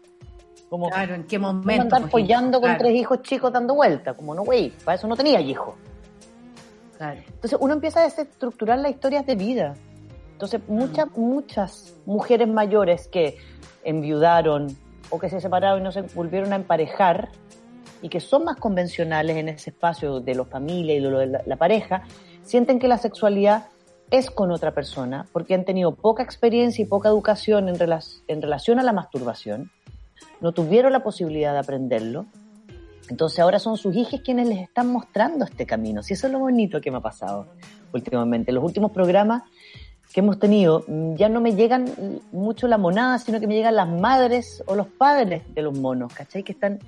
Como, claro, ¿en qué momento? Andar apoyando con tres hijos chicos dando vuelta. Como, no, güey, para eso no tenía hijos. Claro. Entonces uno empieza a desestructurar las historias de vida. Entonces muchas, muchas mujeres mayores que enviudaron o que se separaron y no se volvieron a emparejar, y que son más convencionales en ese espacio de la familia y de, lo de la, pareja, sienten que la sexualidad es con otra persona porque han tenido poca experiencia y poca educación en, en relación a la masturbación, no tuvieron la posibilidad de aprenderlo, entonces ahora son sus hijos quienes les están mostrando este camino. Si eso es lo bonito que me ha pasado últimamente. Los últimos programas que hemos tenido mm, ya no me llegan mucho la monada, sino que me llegan las madres o los padres de los monos, ¿cachai? Que están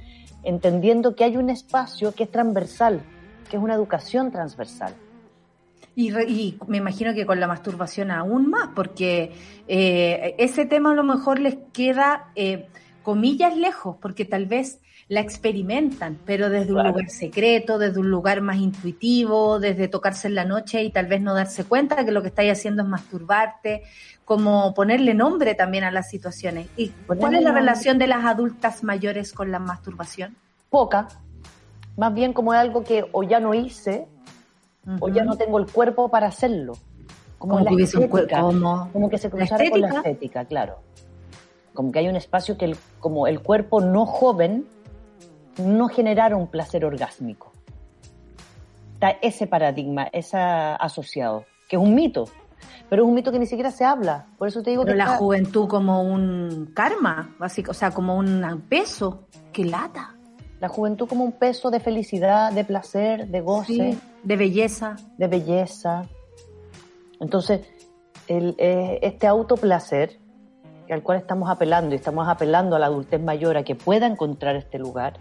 entendiendo que hay un espacio que es transversal, que es una educación transversal. Y, me imagino que con la masturbación aún más, porque eh, ese tema a lo mejor les queda, eh, comillas, lejos, porque tal vez la experimentan, pero desde un lugar secreto, desde un lugar más intuitivo, desde tocarse en la noche y tal vez no darse cuenta que lo que estáis haciendo es masturbarte, como ponerle nombre también a las situaciones. ¿Y cuál es la relación de las adultas mayores con la masturbación? Poca. Más bien como algo que o ya no hice o ya no tengo el cuerpo para hacerlo. Como, la estética, como, que se cruzara con la estética, claro. Como que hay un espacio que el, como el cuerpo no joven no genera un placer orgásmico. Está ese paradigma, ese asociado, que es un mito pero es un mito que ni siquiera se habla. Por eso te digo pero que. la juventud como un karma, básico, o sea, como un peso, que lata. La juventud como un peso de felicidad, de placer, de goce. de belleza. De belleza. Entonces, el, eh, este autoplacer al cual estamos apelando y estamos apelando a la adultez mayor a que pueda encontrar este lugar,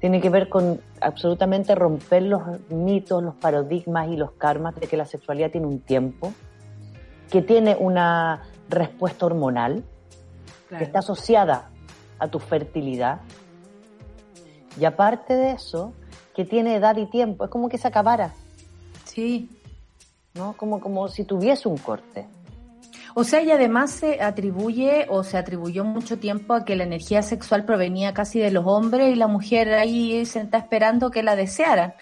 tiene que ver con absolutamente romper los mitos, los paradigmas y los karmas de que la sexualidad tiene un tiempo, que tiene una respuesta hormonal, que está asociada a tu fertilidad. Y aparte de eso, que tiene edad y tiempo, es como que se acabara. Sí. ¿No? Como, como si tuviese un corte. O sea, y además se atribuye o se atribuyó mucho tiempo a que la energía sexual provenía casi de los hombres y la mujer ahí se está esperando que la desearan.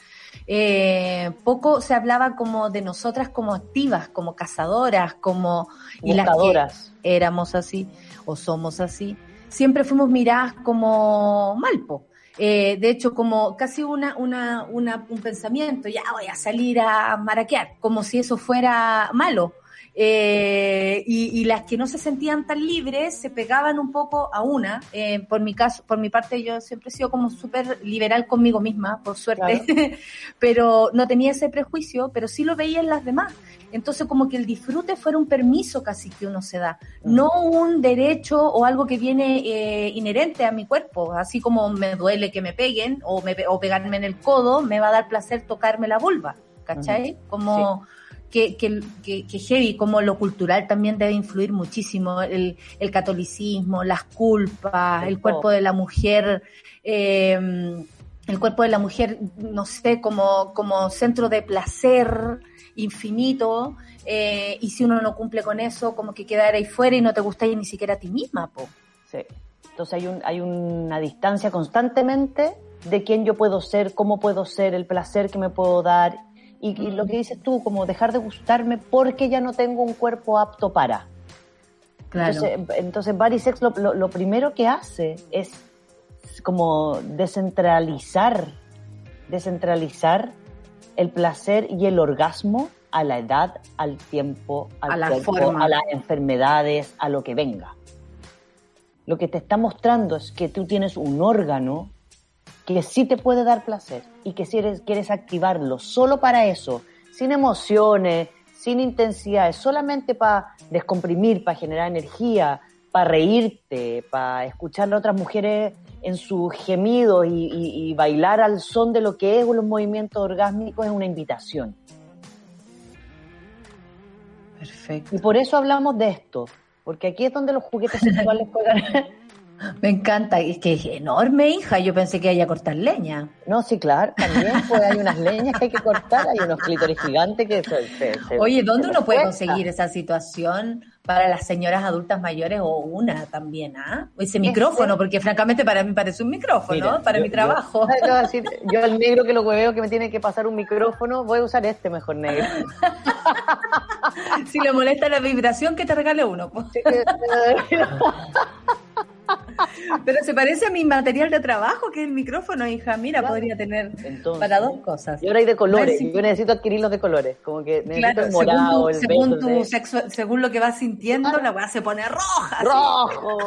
Eh, poco se hablaba como de nosotras como activas, como cazadoras, como y las que éramos así o somos así. Siempre fuimos miradas como malpo. Eh, de hecho, como casi una, una, una, un pensamiento, ya voy a salir a maraquear, como si eso fuera malo. Eh, y, las que no se sentían tan libres se pegaban un poco a una. Eh, por mi caso, por mi parte, yo siempre he sido como súper liberal conmigo misma, por suerte, pero no tenía ese prejuicio, pero sí lo veía en las demás. Entonces, como que el disfrute fuera un permiso casi que uno se da, no un derecho o algo que viene eh, inherente a mi cuerpo, así como me duele que me peguen o, me, o pegarme en el codo, me va a dar placer tocarme la vulva, ¿cachai? Como que, que, que, heavy, como lo cultural también debe influir muchísimo, el, el catolicismo, las culpas, el, cuerpo de la mujer, eh, el cuerpo de la mujer, no sé, como, como centro de placer infinito, eh, y si uno no cumple con eso, como que quedar ahí fuera y no te gusta ni siquiera a ti misma, po. Sí. Entonces hay, un, hay una distancia constantemente de quién yo puedo ser, cómo puedo ser, el placer que me puedo dar y, lo que dices tú, como dejar de gustarme porque ya no tengo un cuerpo apto para. Claro. Entonces, entonces lo, lo, primero que hace es como descentralizar, descentralizar el placer y el orgasmo a la edad, al tiempo, al a, forma. a las enfermedades, a lo que venga. Lo que te está mostrando es que tú tienes un órgano que sí te puede dar placer y que si eres, quieres activarlo solo para eso, sin emociones, sin intensidades, solamente para descomprimir, para generar energía, para reírte, para escuchar a otras mujeres en sus gemidos y, bailar al son de lo que es los movimientos orgásmicos es una invitación. Perfecto. Y por eso hablamos de esto, porque aquí es donde los juguetes sexuales juegan, Me encanta, es que es enorme, hija. Yo pensé que iba a cortar leña. No, sí, claro, también pues hay unas leñas que hay que cortar, hay unos clítoris gigantes que se, se- se- Oye, ¿dónde se uno puede cuesta. conseguir esa situación para las señoras adultas mayores o una también, ah? O ese micrófono, porque francamente para mí parece un micrófono, Mira, para yo- mi trabajo. Yo, al negro que lo veo que me tiene que pasar un micrófono, voy a usar este mejor negro. si le molesta la vibración, que te regale uno. Pero se parece a mi material de trabajo, que es el micrófono, hija. Mira, Claro. podría tener Entonces, para dos cosas. Y ahora hay de colores, yo necesito adquirirlos de colores, como que necesito Claro, el morado, según, el tu, según, verde, tu sexo- según lo que vas sintiendo, la weá se pone roja. rojo.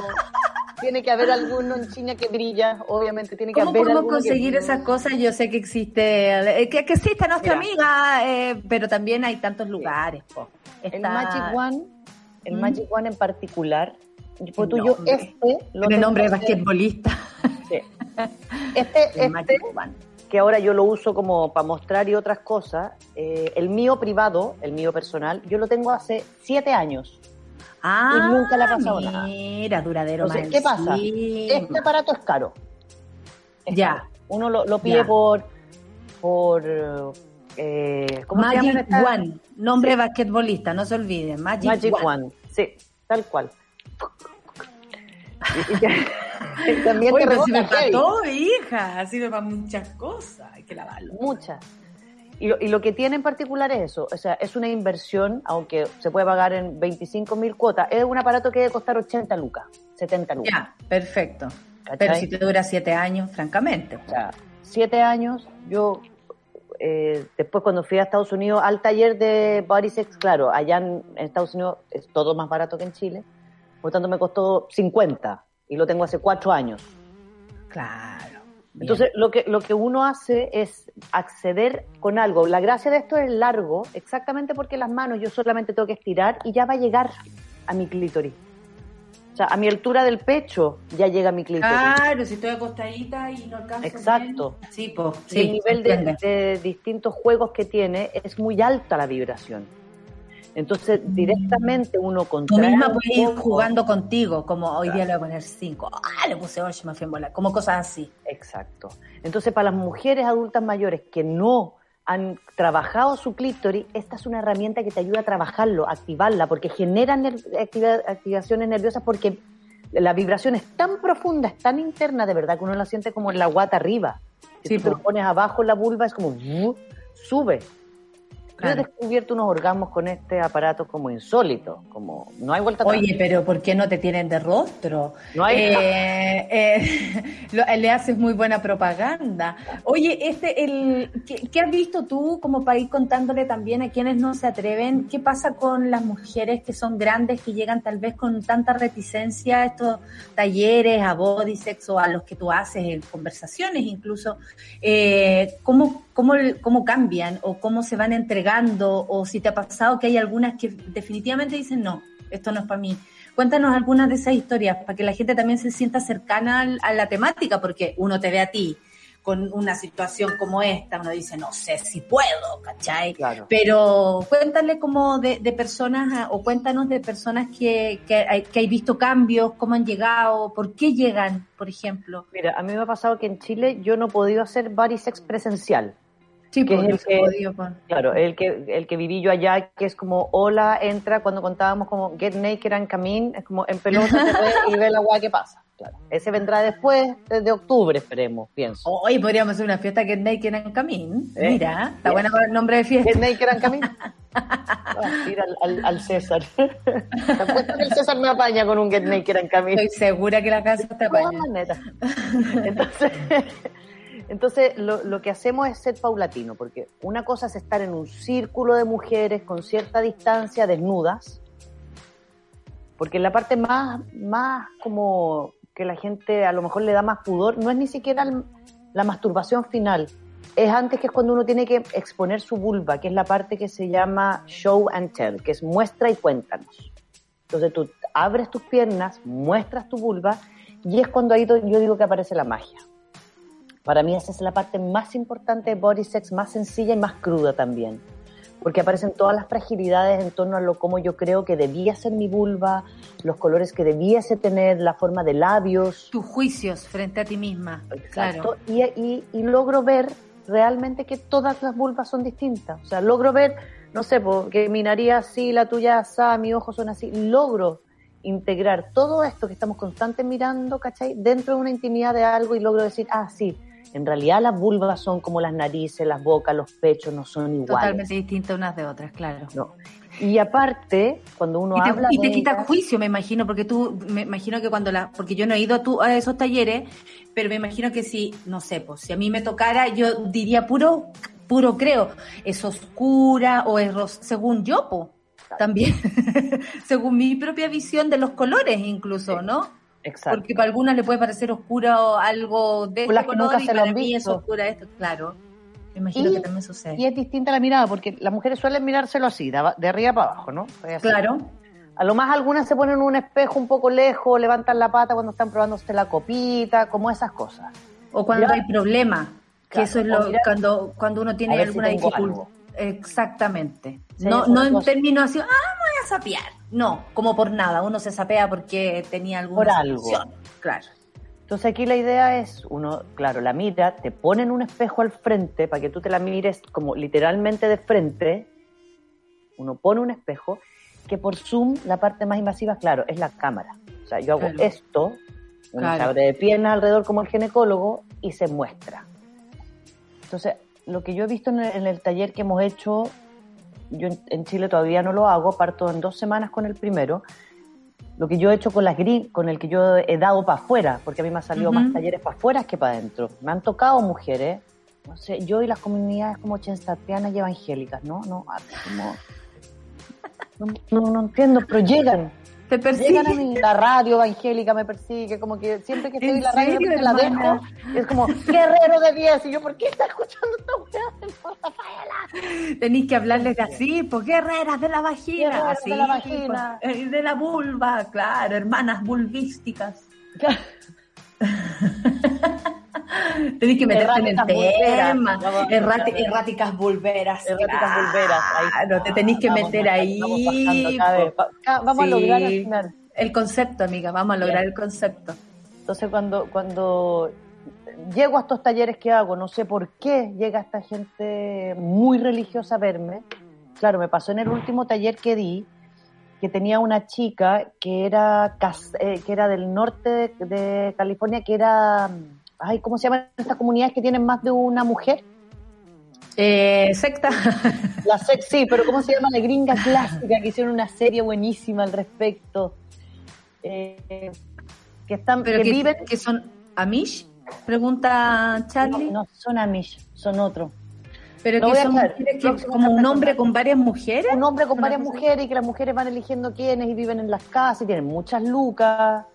tiene que haber alguno en China que brilla, obviamente tiene que ¿Cómo haber podemos que- conseguir esas cosas? Yo sé que existe, eh, que, que existe nuestra Mira. amiga, eh, pero también hay tantos lugares. El Magic One, el ¿Mm? Magic One en particular, No, hombre. este lo tengo nombre de basquetbolista. sí. Este, El este Magic One. que ahora yo lo uso como para mostrar y otras cosas, eh, el mío privado, el mío personal, yo lo tengo hace siete años. Ah, nunca le ha pasado nada. Mira, duradero Entonces, ¿qué pasa? Este aparato es caro. Es Ya. caro. Uno lo, lo pide Ya. por, por, eh, ¿cómo se Magic llama? One, nombre basquetbolista, no se olviden. Magic, Magic One. One. Sí, tal cual. Y, y también Oye, te pero si me pató, hija, sirve para muchas cosas, hay que lavarlo. Muchas. Y lo, y lo que tiene en particular es eso, o sea, es una inversión, aunque se puede pagar en 25 mil cuotas, es un aparato que debe costar 80 lucas, 70 lucas. Ya, perfecto. ¿cachai? Pero si te dura siete años, francamente. O sea, siete años, yo eh, después cuando fui a Estados Unidos al taller de Body Sex, claro, allá en, en Estados Unidos es todo más barato que en Chile, por lo tanto me costó 50 y lo tengo hace cuatro años. Claro. bien. Entonces, lo que, lo que uno hace es acceder con algo. La gracia de esto es largo, exactamente porque las manos yo solamente tengo que estirar y ya va a llegar a mi clítoris. O sea, a mi altura del pecho ya llega mi clítoris. Claro, si estoy acostadita y no alcanzo. Exacto. bien. Sí, pues. Sí, el nivel de, de distintos juegos que tiene es muy alta la vibración. Entonces, directamente uno Tú contrae misma puedes ir jugando contigo, como hoy día le voy a poner cinco. Ah, le puse ocho, me fui en bola. Como cosas así. Exacto. Entonces, para las mujeres adultas mayores que no han trabajado su clítoris, esta es una herramienta que te ayuda a trabajarlo, a activarla, porque genera ner- activa- activaciones nerviosas porque la vibración es tan profunda, es tan interna, de verdad, que uno la siente como en la guata arriba. Si Sí, tú lo pones abajo en la vulva, es como ¡vu! Sube. Yo he Claro. descubierto unos orgasmos con este aparato como insólito, como no hay vuelta atrás. Oye, pero ¿por qué no te tienen de rostro? No hay- Eh, eh, lo- le haces muy buena propaganda. Oye, este, el, ¿qué, qué has visto tú como para ir contándole también a quienes no se atreven? ¿Qué pasa con las mujeres que son grandes, que llegan tal vez con tanta reticencia a estos talleres, a body sex o a los que tú haces en conversaciones incluso? Eh, ¿cómo, cómo, ¿Cómo cambian o cómo se van entregando? O si te ha pasado que hay algunas que definitivamente dicen no, esto no es para mí. Cuéntanos algunas de esas historias para que la gente también se sienta cercana a la temática, porque uno te ve a ti con una situación como esta, uno dice, no sé si puedo, ¿cachai? Claro. Pero cuéntale como de, de personas, o cuéntanos de personas que, que, hay, que hay visto cambios, cómo han llegado, por qué llegan, por ejemplo. Mira, a mí me ha pasado que en Chile yo no he podido hacer body sex presencial. Sí, Que es el que- Claro, el que, el que viví yo allá, que es como, hola, entra, cuando contábamos como get naked and come in, es como en pelota te ve y ve la guay que pasa. Claro. Ese vendrá después, desde octubre, esperemos, pienso. Hoy podríamos hacer una fiesta que Naked and Camin. ¿Eh? Mira, está para el nombre de fiesta. Get naked and come in. Ah, ir al, al, al César. Te que el César me apaña con un get naked and come in. Estoy segura que la casa De apañada. maneras. Entonces, entonces lo, lo que hacemos es ser paulatino, porque una cosa es estar en un círculo de mujeres con cierta distancia, desnudas, porque la parte más, más como que la gente a lo mejor le da más pudor, no es ni siquiera la masturbación final, es antes que es cuando uno tiene que exponer su vulva, que es la parte que se llama show and tell, que es muestra y cuéntanos. Entonces tú abres tus piernas, muestras tu vulva y es cuando ahí yo digo que aparece la magia. Para mí esa es la parte más importante de body sex, más sencilla y más cruda también. porque aparecen todas las fragilidades en torno a lo como yo creo que debía ser mi vulva, los colores que debiese tener, la forma de labios. Tus juicios frente a ti misma. Exacto. Y, y, y logro ver realmente que todas las vulvas son distintas. O sea, logro ver, no sé, porque mi nariz así, la tuya así, mis ojos son así. Logro integrar todo esto que estamos constantemente mirando, ¿cachai? Dentro de una intimidad de algo y logro decir, ah, sí, en realidad las vulvas son como las narices, las bocas, los pechos, no son iguales. Totalmente distintas unas de otras, claro. No. Y aparte, cuando uno y te, habla y te de quita ellas- juicio, me imagino, porque tú, me imagino que cuando la, porque yo no he ido a, tu, a esos talleres, pero me imagino que si, no sé, pues si a mí me tocara, yo diría puro, puro creo, es oscura o es ros- según yo, pues, también, según mi propia visión de los colores incluso, ¿no? Exacto. Porque para algunas le puede parecer oscura o algo de este las que color nunca y se lo han mí es visto. oscura esto, claro. Me imagino Y- que también sucede. Y es distinta la mirada, porque las mujeres suelen mirárselo así, de, de arriba para abajo, ¿no? Claro. A lo más algunas se ponen un espejo un poco lejos, levantan la pata cuando están probándose la copita, como esas cosas. O cuando hay problemas, que Claro, eso es lo cuando cuando uno tiene alguna dificultad. algo. Exactamente. Sí, no no en términos así, ah, me voy a sapear. No, como por nada, uno se sapea porque tenía alguna Por algo. Claro. Entonces aquí la idea es, uno, claro, la mira, te ponen un espejo al frente para que tú te la mires como literalmente de frente. Uno pone un espejo, que por Zoom la parte más invasiva, claro, es la cámara. O sea, yo hago Claro. esto, uno Claro. de piernas alrededor como el ginecólogo y se muestra. Entonces, lo que yo he visto en el, en el taller que hemos hecho, yo en, Chile todavía no lo hago, parto en dos semanas con el primero, lo que yo he hecho con las gris, con el que yo he dado para afuera, porque a mí me han salido más talleres para afuera que para adentro. Me han tocado mujeres, no sé, yo y las comunidades como chenstatianas y evangélicas, ¿no? No, ah, como- no, no, no entiendo, pero llegan. Te Llegan a mí, la radio evangélica me persigue, como que siempre que estoy ¿En la radio serio, la dejo, es como, guerrero de 10, y yo, ¿por qué está escuchando esta weá? Tenéis que hablarles así, pues guerreras de la vagina. Guerreras así, de la vagina. pues, eh, de la vulva, claro, hermanas vulvísticas. Tenéis que meterte en el vulveras. tema. Errati- erráticas vulveras. Erráticas vulveras, ahí Claro, te tenéis que Vamos meter ahí. ca- Vamos Sí. a lograr al final. El concepto, amiga, vamos a lograr el concepto. Entonces cuando, cuando llego a estos talleres que hago, no sé por qué llega esta gente muy religiosa a verme. Claro, me pasó en el último taller que di, que tenía una chica que era, eh, que era del norte de, de California, que era, ay, ¿cómo se llaman estas comunidades que tienen más de una mujer? Eh, secta. La sex, sí, pero ¿cómo se llama? La gringa clásica, que hicieron una serie buenísima al respecto. Eh, que están, Pero que, que, viven que son Amish, pregunta Charlie. No, no son Amish, son otros. Pero Lo que son mujeres que- como un hombre con varias mujeres. Un hombre con varias mujeres y que las mujeres van eligiendo quiénes y viven en las casas y tienen muchas lucas.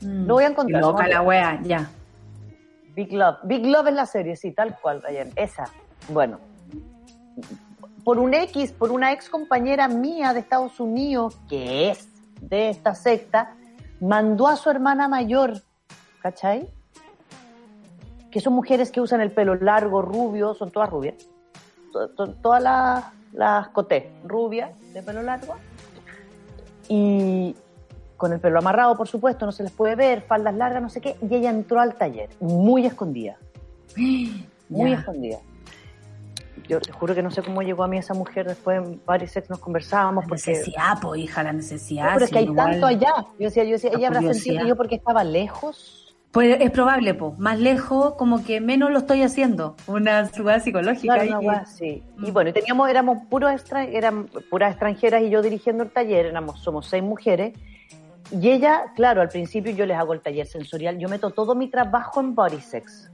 Mm. Lo voy a encontrar. Loca ¿no? la wea, ya. Big Love. Big Love es la serie, sí, tal cual, Ryan. Esa. Bueno. Por un X, por una ex compañera mía de Estados Unidos, que es de esta secta, mandó a su hermana mayor, ¿cachai? Que son mujeres que usan el pelo largo, rubio, son todas rubias. To- to- Todas las, las coté, rubias, de pelo largo. Y con el pelo amarrado, por supuesto, no se les puede ver, faldas largas, no sé qué. Y ella entró al taller, muy escondida, muy escondida. Yo te juro que no sé cómo llegó a mí esa mujer, después en varios sets nos conversábamos, La porque... necesidad, pues, hija, la necesidad. No, pero es que sí, hay igual. tanto allá. Yo decía, yo decía, La ella habrá sentido yo porque estaba lejos. Pues es probable, pues, más lejos, como que menos lo estoy haciendo. Una subida psicológica. Claro, que- weá así. Y Mm. bueno, y teníamos, éramos puros extra, eran puras extranjeras y yo dirigiendo el taller, éramos, somos seis mujeres. Y ella, claro, al principio yo les hago el taller sensorial, yo meto todo mi trabajo en body sex,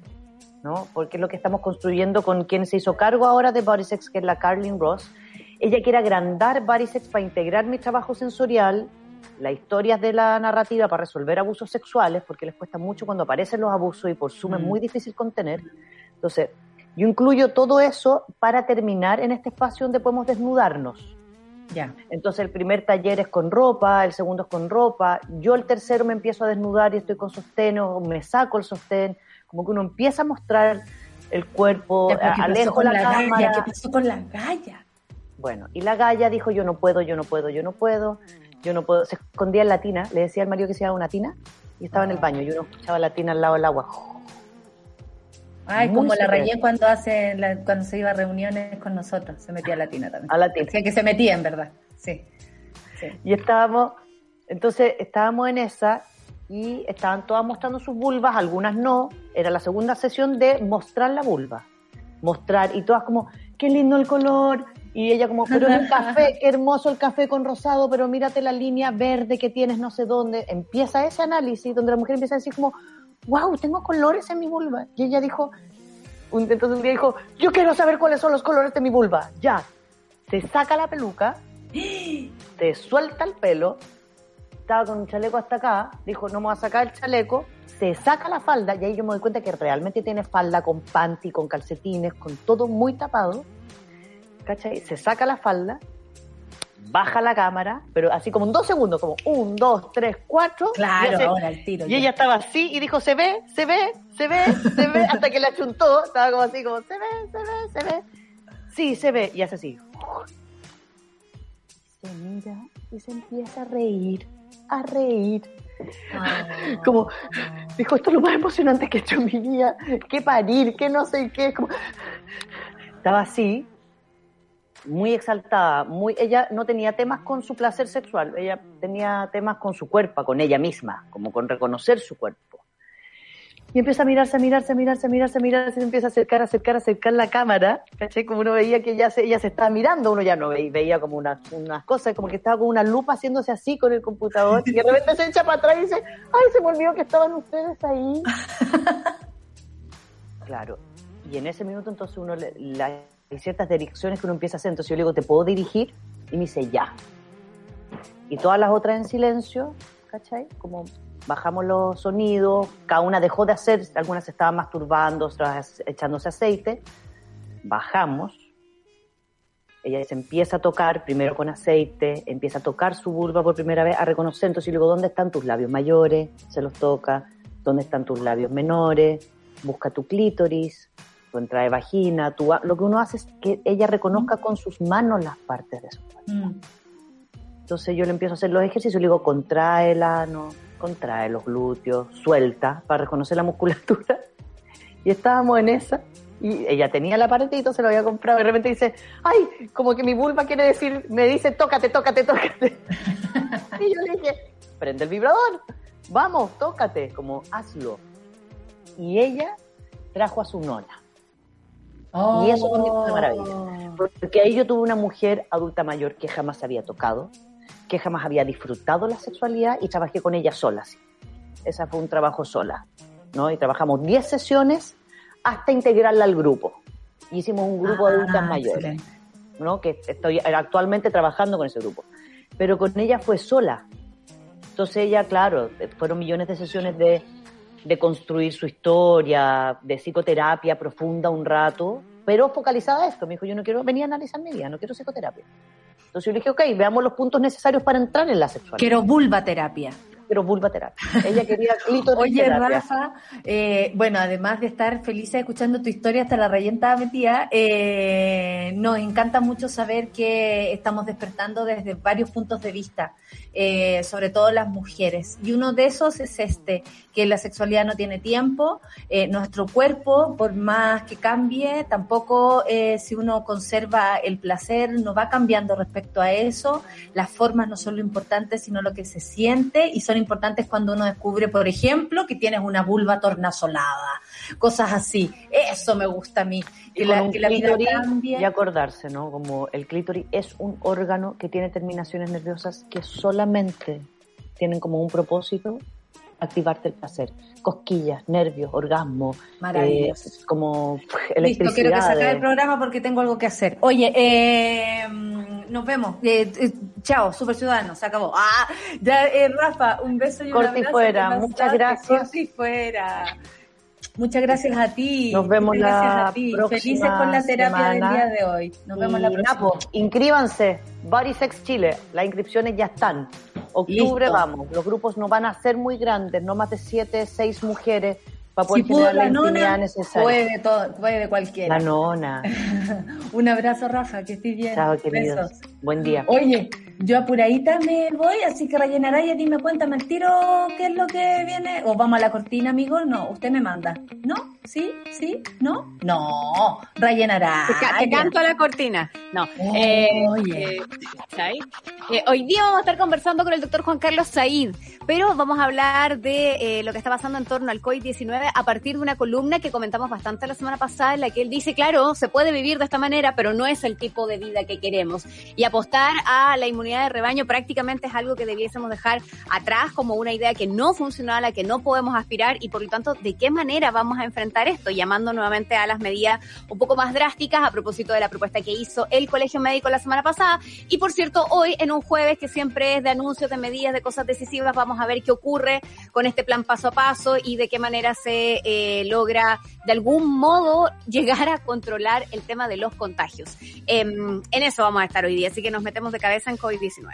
¿no? Porque es lo que estamos construyendo con quien se hizo cargo ahora de body sex, que es la Carlin Ross. Ella quiere agrandar body sex para integrar mi trabajo sensorial, las historias de la narrativa para resolver abusos sexuales, porque les cuesta mucho cuando aparecen los abusos y por suma es Mm. muy difícil contener. Entonces, yo incluyo todo eso para terminar en este espacio donde podemos desnudarnos. Ya. Entonces el primer taller es con ropa, el segundo es con ropa, yo el tercero me empiezo a desnudar y estoy con sostén o me saco el sostén, como que uno empieza a mostrar el cuerpo, Ya, pero ¿qué pasó alejo con la, la cámara. galla? ¿Qué pasó con la galla? Bueno, y la galla dijo, yo no puedo, yo no puedo, yo no puedo, yo no puedo. Se escondía en la tina, le decía al marido que se iba a una tina y estaba en el baño y uno escuchaba la tina al lado del agua. Ay, Muy como la. Reyén cuando hace la- cuando se iba a reuniones con nosotros, se metía a la tina también. A la tina. Sí, que se metía en verdad. Sí. sí. Y estábamos, entonces estábamos en esa y estaban todas mostrando sus vulvas, algunas no. Era la segunda sesión de mostrar la vulva. Mostrar, y todas como, qué lindo el color. Y ella como, pero el café, qué hermoso el café con rosado, pero mírate la línea verde que tienes no sé dónde. Empieza ese análisis donde la mujer empieza a decir como, wow, tengo colores en mi vulva. Y ella dijo, un- entonces un día dijo, yo quiero saber cuáles son los colores de mi vulva. Ya, se saca la peluca, te suelta el pelo, estaba con un chaleco hasta acá, dijo, no me voy a sacar el chaleco, se saca la falda, y ahí yo me doy cuenta que realmente tiene falda con panty, con calcetines, con todo muy tapado, ¿cachai? Se saca la falda, baja la cámara, pero así como en dos segundos, como un, dos, tres, cuatro, Claro, hace- ahora el tiro. y ya. ella estaba así y dijo, se ve, se ve, se ve, se ve, hasta que la chuntó, estaba como así, como, se ve, se ve, se ve. Sí, se ve, y hace así. Se mira y se empieza a reír, a reír. Ah. Como, dijo, esto es lo más emocionante que he hecho en mi vida, que parir, que no sé qué. Como... Estaba así, muy exaltada, muy, ella no tenía temas con su placer sexual, ella tenía temas con su cuerpo, con ella misma, como con reconocer su cuerpo. Y empieza a mirarse, a mirarse, a mirarse, a mirarse, a mirarse, y empieza a acercar, a acercar, a acercar la cámara, ¿cachai? Como uno veía que ella se, ella se estaba mirando, uno ya no veía, veía como unas, unas cosas, como que estaba con una lupa haciéndose así con el computador, y de repente se echa para atrás y dice, ay, se me olvidó que estaban ustedes ahí. claro, y en ese minuto entonces uno le, la- hay ciertas direcciones que uno empieza a hacer, entonces yo le digo, ¿te puedo dirigir? Y me dice, ya. Y todas las otras en silencio, ¿cachai? Como bajamos los sonidos, cada una dejó de hacer, algunas se estaban masturbando, otras echándose aceite, bajamos, ella se empieza a tocar, primero con aceite, empieza a tocar su vulva por primera vez, a reconocer, entonces yo le ¿dónde están tus labios mayores? Se los toca, ¿dónde están tus labios menores? Busca tu clítoris, tu entrada de vagina, tu, lo que uno hace es que ella reconozca con sus manos las partes de su cuerpo. Mm. Entonces yo le empiezo a hacer los ejercicios, le digo, contrae el ano, contrae los glúteos, suelta, para reconocer la musculatura. Y estábamos en esa, y ella tenía el aparatito, se lo había comprado, y de repente dice, ay, como que mi vulva quiere decir, me dice, tócate, tócate, tócate. y yo le dije, prende el vibrador, vamos, tócate, como hazlo. Y ella trajo a su nona. Y eso fue una maravilla. Porque ahí yo tuve una mujer adulta mayor que jamás había tocado, que jamás había disfrutado la sexualidad y trabajé con ella sola. sí. Esa fue un trabajo sola, ¿no? Y trabajamos 10 sesiones hasta integrarla al grupo. Y hicimos un grupo de adultas Ah, mayores. ¿no? Que estoy actualmente trabajando con ese grupo. Pero con ella fue sola. Entonces ella, claro, fueron millones de sesiones de, de construir su historia, de psicoterapia profunda un rato, pero focalizada esto. Me dijo, yo no quiero venir a analizar mi vida, no quiero psicoterapia. Entonces yo le dije, ok, veamos los puntos necesarios para entrar en la sexualidad. Quiero vulva terapia. Quiero vulva terapia. Ella quería clítoris Oye, terapia. Rafa, eh, bueno, además de estar feliz escuchando tu historia hasta la reyenta metida, eh, nos encanta mucho saber que estamos despertando desde varios puntos de vista, eh, sobre todo las mujeres. Y uno de esos es este, que la sexualidad no tiene tiempo, eh, nuestro cuerpo, por más que cambie, tampoco si uno conserva el placer, no va cambiando respecto a eso. Las formas no son lo importante, sino lo que se siente y son importantes cuando uno descubre, por ejemplo, que tienes una vulva tornasolada, cosas así. Eso me gusta a mí, que la, un que la vida cambie. y acordarse, ¿no? Como el clítoris es un órgano que tiene terminaciones nerviosas que solamente tienen como un propósito activarte el placer. Cosquillas, nervios, orgasmo, Maravilloso. eh, como pff, Listo, quiero que electricidad. sacar de- el programa porque tengo algo que hacer. Oye, eh, nos vemos. Eh, eh, chao, Super Ciudadano, se acabó. Ah, ya, eh, Rafa, un beso y un abrazo. fuera, que muchas gracias. corte y fuera. Muchas gracias a ti. Nos vemos Muchas gracias la a ti. próxima Felices con la terapia del día de hoy. Nos vemos la próxima. Napo, inscríbanse, Body Sex Chile, las inscripciones ya están. Octubre Listo. vamos, los grupos no van a ser muy grandes, no más de siete, seis mujeres para poder Si pudo la, la nona, necesaria. puede, todo, puede cualquiera. La nona. Un abrazo, Rafa, que estés bien. Chao, queridos. Besos. Buen día. Oye, yo apuradita me voy, así que rellenará y me cuéntame el tiro qué es lo que viene. O vamos a la cortina, amigo. No, usted me manda. ¿No? ¿Sí? ¿Sí? ¿No? No, rellenará. Te, te canto a la cortina. No. Eh, Oye. eh. Eh, hoy día vamos a estar conversando con el doctor Juan Carlos Said, pero vamos a hablar de eh, lo que está pasando en torno al COVID-19 a partir de una columna que comentamos bastante la semana pasada en la que él dice, claro, se puede vivir de esta manera, pero no es el tipo de vida que queremos. Y apostar a la inmunidad de rebaño prácticamente es algo que debiésemos dejar atrás como una idea que no funciona, a la que no podemos aspirar y por lo tanto, ¿de qué manera vamos a enfrentar esto? Llamando nuevamente a las medidas un poco más drásticas a propósito de la propuesta que hizo el Colegio Médico la semana pasada. Y por cierto, hoy en un jueves que siempre es de anuncios, de medidas, de cosas decisivas, vamos a ver qué ocurre con este plan paso a paso y de qué manera se eh, logra de algún modo llegar a controlar el tema de los contagios. Em, en eso vamos a estar hoy día, así que nos metemos de cabeza en COVID-19.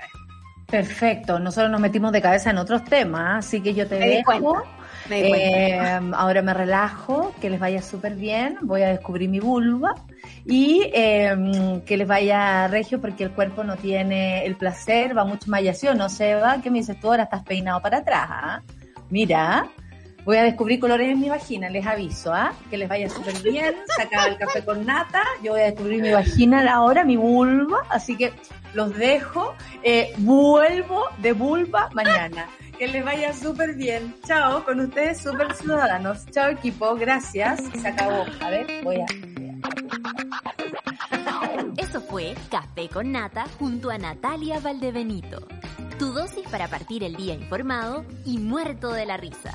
Perfecto, nosotros nos metimos de cabeza en otros temas, así que yo te Me di dejo. cuenta. Me di cuenta. Eh, ahora me relajo, que les vaya súper bien, voy a descubrir mi vulva y eh, que les vaya regio porque el cuerpo no tiene el placer, va mucho más allá, ¿sí o no, Seba? ¿Qué me dices tú ahora? Estás peinado para atrás, ¿ah? Mira, voy a descubrir colores en mi vagina, les aviso, ¿ah? Que les vaya súper bien, sacar el café con nata, yo voy a descubrir mi vagina ahora, mi vulva, así que los dejo, eh, vuelvo de vulva mañana. Que les vaya súper bien. Chao, con ustedes súper ciudadanos. Chao equipo, gracias. Se acabó. A ver, voy a... Eso fue Café con Nata junto a Natalia Valdebenito. Tu dosis para partir el día informado y muerto de la risa.